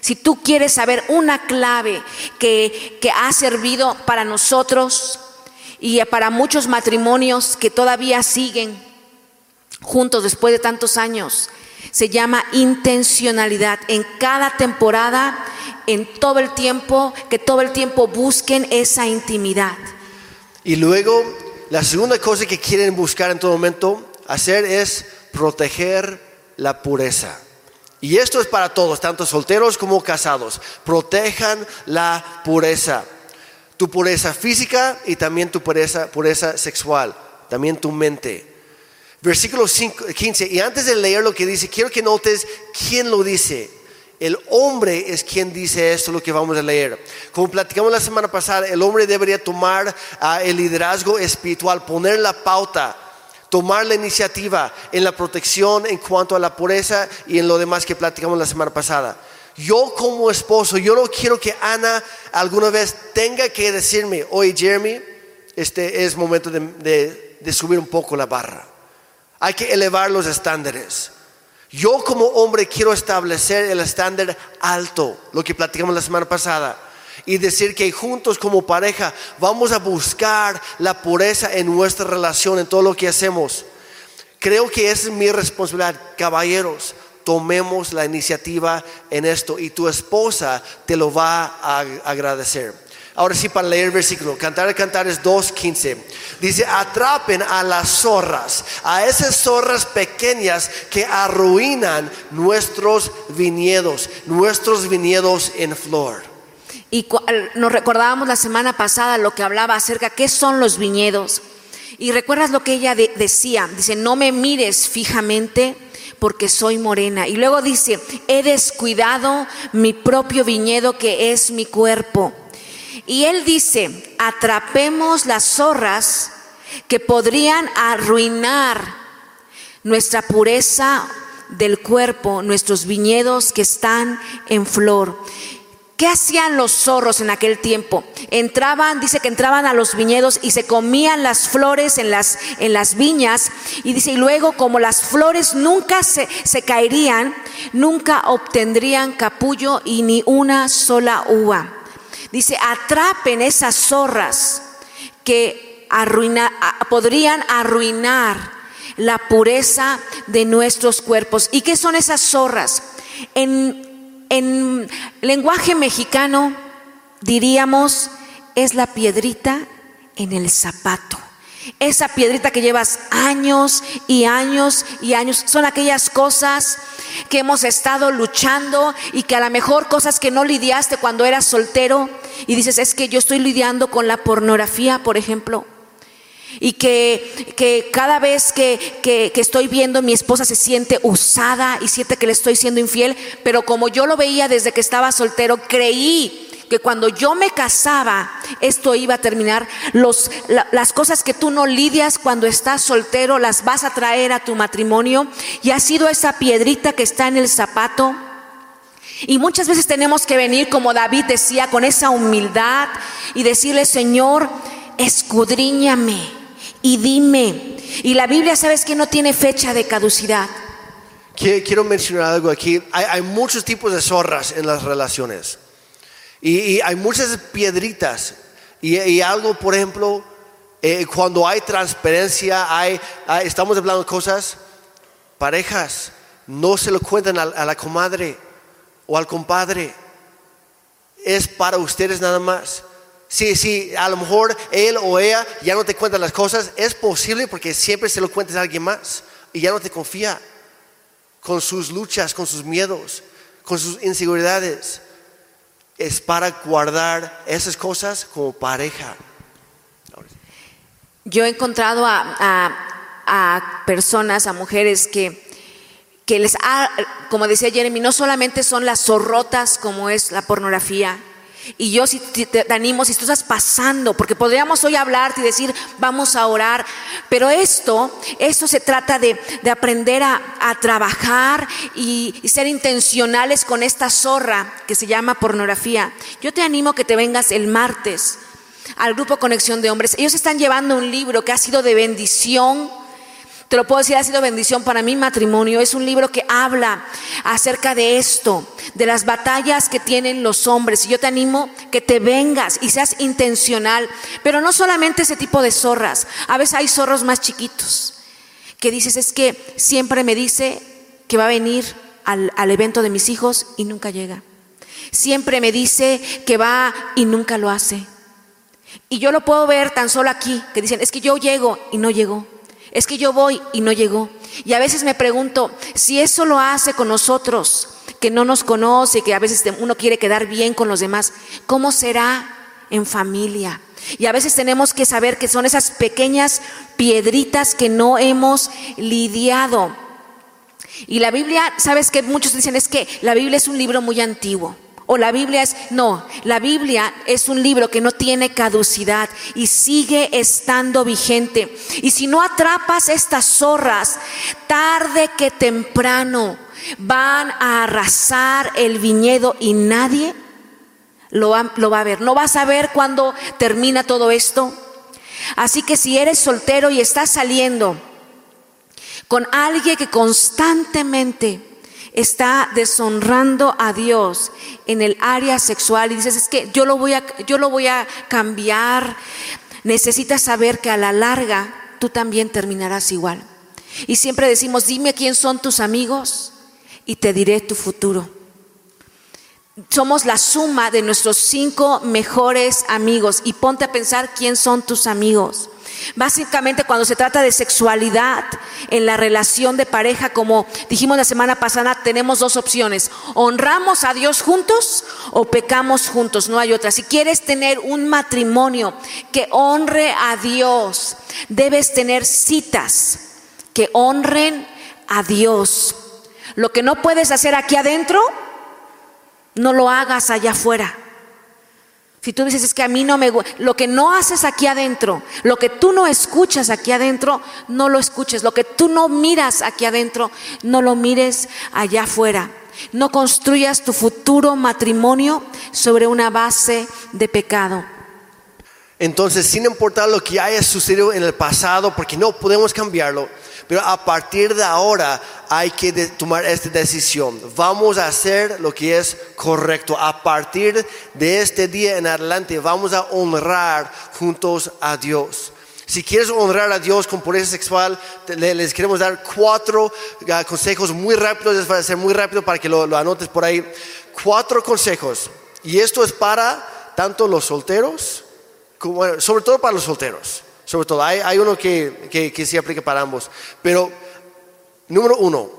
si tú quieres saber una clave que, que ha servido para nosotros, y para muchos matrimonios que todavía siguen juntos después de tantos años, se llama intencionalidad. En cada temporada, en todo el tiempo, que todo el tiempo busquen esa intimidad. Y luego, la segunda cosa que quieren buscar en todo momento hacer es proteger la pureza. Y esto es para todos, tanto solteros como casados. Protejan la pureza tu pureza física y también tu pureza, pureza sexual, también tu mente. Versículo 15, y antes de leer lo que dice, quiero que notes quién lo dice. El hombre es quien dice esto, lo que vamos a leer. Como platicamos la semana pasada, el hombre debería tomar ah, el liderazgo espiritual, poner la pauta, tomar la iniciativa en la protección en cuanto a la pureza y en lo demás que platicamos la semana pasada. Yo como esposo, yo no quiero que Ana alguna vez tenga que decirme, oye Jeremy, este es momento de, de subir un poco la barra. Hay que elevar los estándares. Yo como hombre quiero establecer el estándar alto, lo que platicamos la semana pasada, y decir que juntos como pareja vamos a buscar la pureza en nuestra relación, en todo lo que hacemos. Creo que esa es mi responsabilidad, caballeros. Tomemos la iniciativa en esto y tu esposa te lo va a agradecer. Ahora sí, para leer el versículo, Cantar Cantar es 2.15. Dice, atrapen a las zorras, a esas zorras pequeñas que arruinan nuestros viñedos, nuestros viñedos en flor. Y nos recordábamos la semana pasada lo que hablaba acerca, ¿qué son los viñedos? Y recuerdas lo que ella decía, dice, no me mires fijamente porque soy morena. Y luego dice, he descuidado mi propio viñedo que es mi cuerpo. Y él dice, atrapemos las zorras que podrían arruinar nuestra pureza del cuerpo, nuestros viñedos que están en flor. ¿Qué hacían los zorros en aquel tiempo? Entraban, dice que entraban a los viñedos y se comían las flores en las, en las viñas. Y dice, y luego como las flores nunca se, se caerían, nunca obtendrían capullo y ni una sola uva. Dice, atrapen esas zorras que podrían arruinar la pureza de nuestros cuerpos. ¿Y qué son esas zorras? En en lenguaje mexicano diríamos es la piedrita en el zapato. Esa piedrita que llevas años y años y años. Son aquellas cosas que hemos estado luchando y que a lo mejor cosas que no lidiaste cuando eras soltero y dices, es que yo estoy lidiando con la pornografía, por ejemplo. Y que, cada vez que, que, estoy viendo mi esposa se siente usada y siente que le estoy siendo infiel, pero como yo lo veía desde que estaba soltero, creí que cuando yo me casaba esto iba a terminar. Los, las cosas que tú no lidias cuando estás soltero las vas a traer a tu matrimonio y ha sido esa piedrita que está en el zapato. Y muchas veces tenemos que venir, como David decía, con esa humildad y decirle, Señor, escudriñame y dime. Y la Biblia, sabes que no tiene fecha de caducidad. Quiero mencionar algo aquí. Hay, muchos tipos de zorras en las relaciones. Y, hay muchas piedritas. Y, algo, por ejemplo, eh, cuando hay transparencia, hay, estamos hablando de cosas, parejas, no se lo cuentan a la comadre o al compadre. Es para ustedes nada más. Si, si a lo mejor él o ella ya no te cuenta las cosas, es posible porque siempre se lo cuentes a alguien más y ya no te confía con sus luchas, con sus miedos, con sus inseguridades. Es para guardar esas cosas como pareja. Yo he encontrado a, a personas, a mujeres que, que les ha, como decía Jeremy, no solamente son las zorrotas como es la pornografía, y yo si te, animo, si tú estás pasando, porque podríamos hoy hablarte y decir, vamos a orar, pero esto, esto se trata de, aprender a, trabajar y, y, ser intencionales con esta zorra que se llama pornografía. Yo te animo que te vengas el martes al grupo Conexión de Hombres. Ellos están llevando un libro que ha sido de bendición te lo puedo decir, ha sido bendición para mi matrimonio. Es un libro que habla acerca de esto, de las batallas que tienen los hombres. Y yo te animo que te vengas y seas intencional. Pero no solamente ese tipo de zorras. A veces hay zorros más chiquitos que dices, es que siempre me dice que va a venir al, al evento de mis hijos y nunca llega. Siempre me dice que va y nunca lo hace. Y yo lo puedo ver tan solo aquí, que dicen, es que yo llego y no llegó. Es que yo voy y no llegó. Y a veces me pregunto, si eso lo hace con nosotros, que no nos conoce, que a veces uno quiere quedar bien con los demás, ¿cómo será en familia? Y a veces tenemos que saber que son esas pequeñas piedritas que no hemos lidiado. Y la Biblia, ¿sabes que Muchos dicen es que la Biblia es un libro muy antiguo. O la Biblia es, no, la Biblia es un libro que no tiene caducidad y sigue estando vigente. Y si no atrapas estas zorras, tarde que temprano van a arrasar el viñedo y nadie lo va, lo va a ver. No vas a ver cuando termina todo esto. Así que si eres soltero y estás saliendo con alguien que constantemente está deshonrando a Dios en el área sexual y dices, es que yo lo voy a, yo lo voy a cambiar, necesitas saber que a la larga tú también terminarás igual. Y siempre decimos, dime quién son tus amigos y te diré tu futuro. Somos la suma de nuestros cinco mejores amigos y ponte a pensar quién son tus amigos. Básicamente cuando se trata de sexualidad en la relación de pareja, como dijimos la semana pasada, tenemos dos opciones. Honramos a Dios juntos o pecamos juntos, no hay otra. Si quieres tener un matrimonio que honre a Dios, debes tener citas que honren a Dios. Lo que no puedes hacer aquí adentro, no lo hagas allá afuera. Si tú dices, es que a mí no me gusta, lo que no haces aquí adentro, lo que tú no escuchas aquí adentro, no lo escuches. Lo que tú no miras aquí adentro, no lo mires allá afuera. No construyas tu futuro matrimonio sobre una base de pecado. Entonces, sin importar lo que haya sucedido en el pasado, porque no podemos cambiarlo, pero a partir de ahora hay que tomar esta decisión. Vamos a hacer lo que es correcto. A partir de este día en adelante vamos a honrar juntos a Dios. Si quieres honrar a Dios con pureza sexual, les queremos dar cuatro ah, consejos muy rápidos, para ser muy rápido para que lo, anotes por ahí. Cuatro consejos. Y esto es para tanto los solteros, como, sobre todo para los solteros sobre todo. Hay, uno que, que, que sí aplica para ambos. Pero, número uno,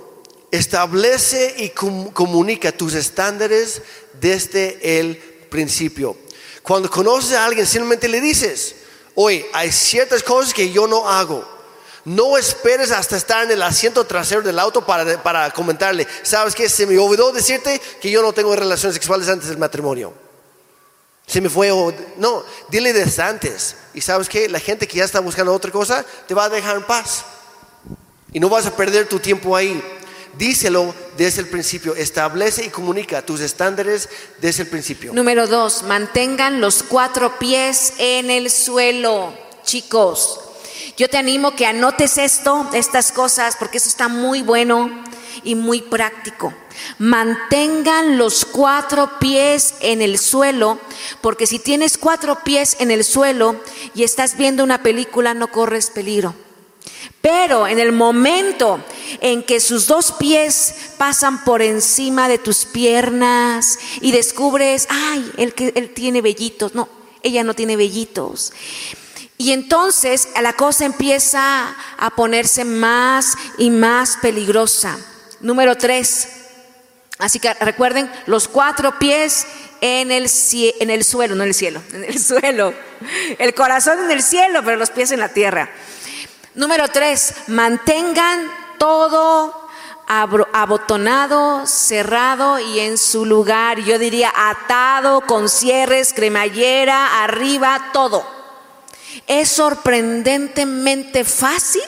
establece y comunica tus estándares desde el principio. Cuando conoces a alguien, simplemente le dices, oye, hay ciertas cosas que yo no hago. No esperes hasta estar en el asiento trasero del auto para, para comentarle, ¿sabes qué? Se me olvidó decirte que yo no tengo relaciones sexuales antes del matrimonio. Se me fue, no, dile desde antes. Y sabes que la gente que ya está buscando otra cosa te va a dejar en paz. Y no vas a perder tu tiempo ahí. Díselo desde el principio. Establece y comunica tus estándares desde el principio. Número dos, mantengan los cuatro pies en el suelo, chicos. Yo te animo que anotes esto, estas cosas, porque eso está muy bueno y muy práctico. Mantengan los cuatro pies en el suelo, porque si tienes cuatro pies en el suelo y estás viendo una película, no corres peligro. Pero en el momento en que sus dos pies pasan por encima de tus piernas y descubres, ay, él, él tiene vellitos, no, ella no tiene vellitos. Y entonces la cosa empieza a ponerse más y más peligrosa. Número tres, así que recuerden, los cuatro pies en el, en el suelo, no en el cielo, en el suelo. El corazón en el cielo, pero los pies en la tierra. Número tres, mantengan todo abotonado, cerrado y en su lugar. Yo diría atado, con cierres, cremallera, arriba, todo. Es sorprendentemente fácil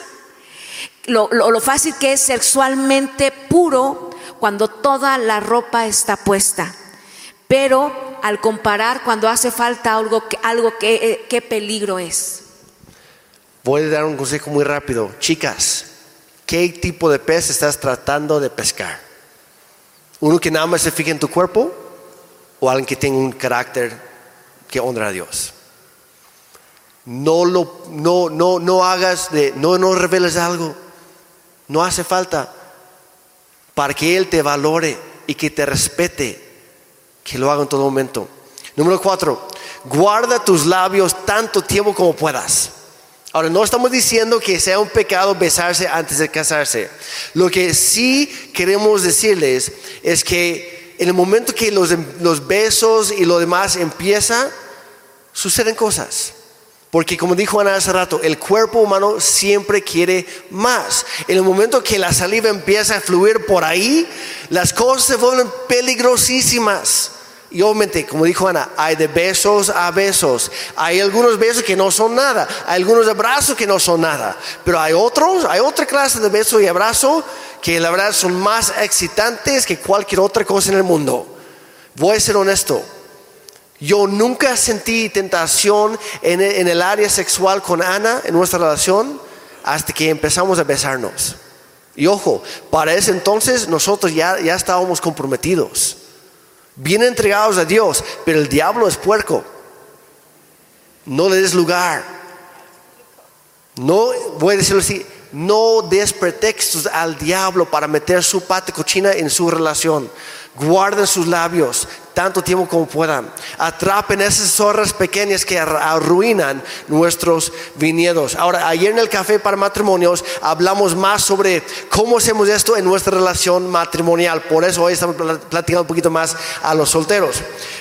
lo, fácil que es sexualmente puro cuando toda la ropa está puesta. Pero al comparar cuando hace falta algo, algo que, eh, qué peligro es. Voy a dar un consejo muy rápido. Chicas, ¿qué tipo de pez estás tratando de pescar? ¿Uno que nada más se fija en tu cuerpo o alguien que tenga un carácter que honra a Dios? No lo no no no hagas de no no reveles algo. No hace falta para que Él te valore y que te respete, que lo haga en todo momento. Número cuatro, guarda tus labios tanto tiempo como puedas. Ahora, no estamos diciendo que sea un pecado besarse antes de casarse. Lo que sí queremos decirles es que en el momento que los, besos y lo demás empieza, suceden cosas. Porque como dijo Ana hace rato, el cuerpo humano siempre quiere más. En el momento que la saliva empieza a fluir por ahí, las cosas se vuelven peligrosísimas. Y obviamente, como dijo Ana, hay de besos a besos. Hay algunos besos que no son nada. Hay algunos abrazos que no son nada. Pero hay otros, hay otra clase de beso y abrazo que la verdad son más excitantes que cualquier otra cosa en el mundo. Voy a ser honesto. Yo nunca sentí tentación en el, área sexual con Ana en nuestra relación hasta que empezamos a besarnos. Y ojo, para ese entonces nosotros ya, ya estábamos comprometidos, bien entregados a Dios, pero el diablo es puerco. No le des lugar. No, voy a decirlo así, no des pretextos al diablo para meter su pata cochina en su relación. Guarden sus labios tanto tiempo como puedan. Atrapen esas zorras pequeñas que arruinan nuestros viñedos. Ahora, ayer en el café para matrimonios hablamos más sobre cómo hacemos esto en nuestra relación matrimonial. Por eso hoy estamos platicando un poquito más a los solteros.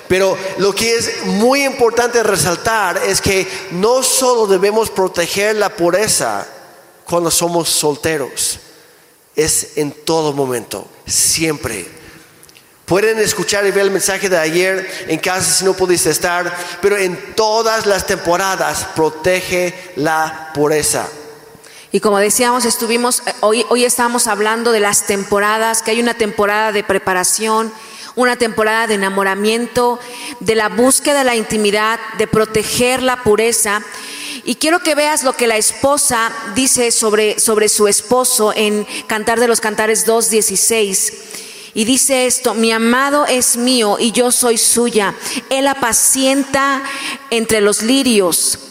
Pero lo que es muy importante resaltar es que no solo debemos proteger la pureza cuando somos solteros, es en todo momento, siempre Pueden escuchar y ver el mensaje de ayer en casa si no pudiste estar, pero en todas las temporadas protege la pureza. Y como decíamos, estuvimos eh, hoy hoy estamos hablando de las temporadas, que hay una temporada de preparación, una temporada de enamoramiento, de la búsqueda de la intimidad, de proteger la pureza. Y quiero que veas lo que la esposa dice sobre, sobre su esposo en Cantar de los Cantares 2.16. Y dice esto, mi amado es mío y yo soy suya. Él apacienta entre los lirios.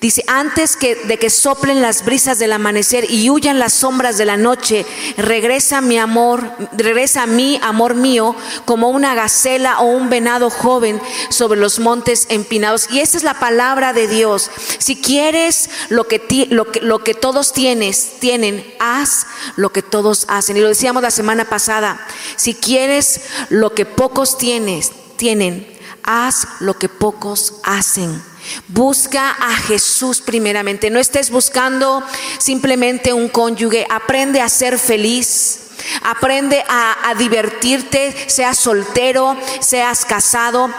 Dice, antes que, de que soplen las brisas del amanecer y huyan las sombras de la noche, regresa mi amor, regresa mi amor mío como una gacela o un venado joven sobre los montes empinados. Y esa es la palabra de Dios. Si quieres lo que, lo que, lo que todos tienes, tienen, haz lo que todos hacen. Y lo decíamos la semana pasada, si quieres lo que pocos tienes, tienen, haz lo que pocos hacen. Busca a Jesús primeramente. No estés buscando simplemente un cónyuge. Aprende a ser feliz. Aprende a, divertirte, seas soltero, seas casado.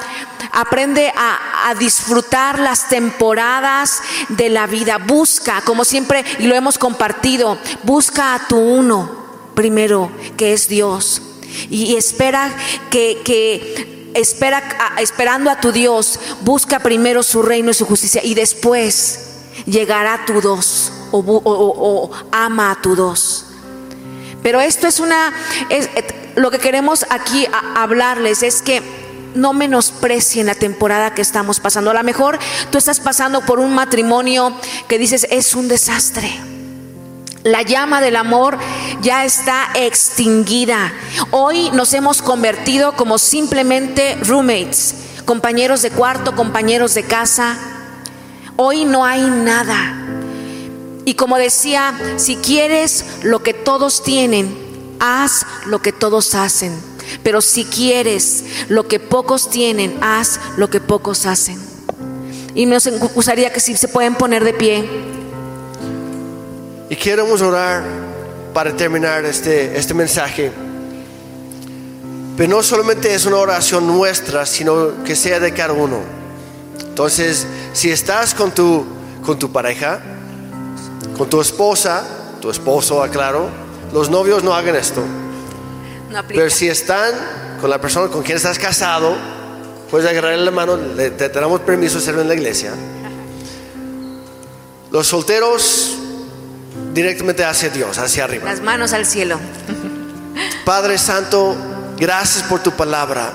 Aprende a, disfrutar las temporadas de la vida. Busca, como siempre, lo hemos compartido, busca a tu uno primero, que es Dios. Y espera que, que espera, esperando a tu Dios, busca primero su reino y su justicia y después llegará tu dos o, ama a tu dos. Pero esto es una, lo que queremos aquí hablarles es que no menosprecien la temporada que estamos pasando. A lo mejor tú estás pasando por un matrimonio que dices es un desastre. La llama del amor ya está extinguida. Hoy nos hemos convertido como simplemente roommates, compañeros de cuarto, compañeros de casa. Hoy no hay nada. Y como decía, si quieres lo que todos tienen, haz lo que todos hacen. Pero si quieres lo que pocos tienen, haz lo que pocos hacen. Y nos gustaría que si se pueden poner de pie. Queremos orar para terminar este, este mensaje. Pero no solamente es una oración nuestra, sino que sea de cada uno. Entonces, si estás con tu, con tu pareja, con tu esposa, tu esposo, aclaro, los novios no hagan esto. Pero si están con la persona con quien estás casado, puedes agarrarle la mano, te, te damos permiso de servir en la iglesia. Los solteros directamente hacia Dios, hacia arriba. Las manos al cielo. Padre Santo, gracias por tu palabra.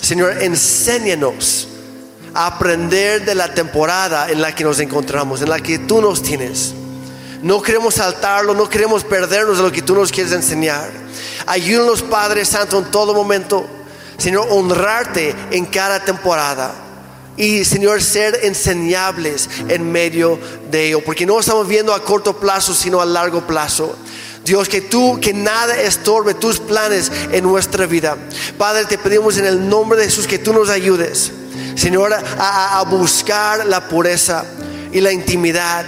Señor, enséñanos a aprender de la temporada en la que nos encontramos, en la que tú nos tienes. No queremos saltarlo, no queremos perdernos de lo que tú nos quieres enseñar. Ayúdanos, Padre Santo, en todo momento, Señor, honrarte en cada temporada y Señor ser enseñables en medio de ello, porque no estamos viendo a corto plazo, sino a largo plazo. Dios, que tú, que nada estorbe tus planes en nuestra vida. Padre, te pedimos en el nombre de Jesús que tú nos ayudes, Señor, a, buscar la pureza y la intimidad,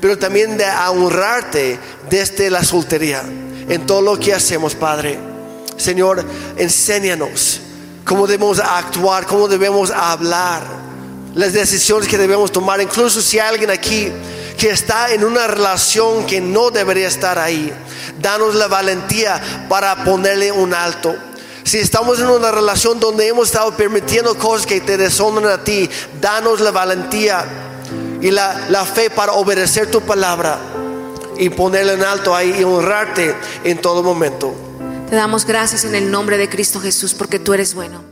pero también de honrarte desde la soltería en todo lo que hacemos, Padre. Señor, enséñanos cómo debemos actuar, cómo debemos hablar, las decisiones que debemos tomar. Incluso si hay alguien aquí que está en una relación que no debería estar ahí, danos la valentía para ponerle un alto. Si estamos en una relación donde hemos estado permitiendo cosas que te deshonran a ti, danos la valentía y la, fe para obedecer tu palabra y ponerle en alto ahí y honrarte en todo momento. Te damos gracias en el nombre de Cristo Jesús porque tú eres bueno.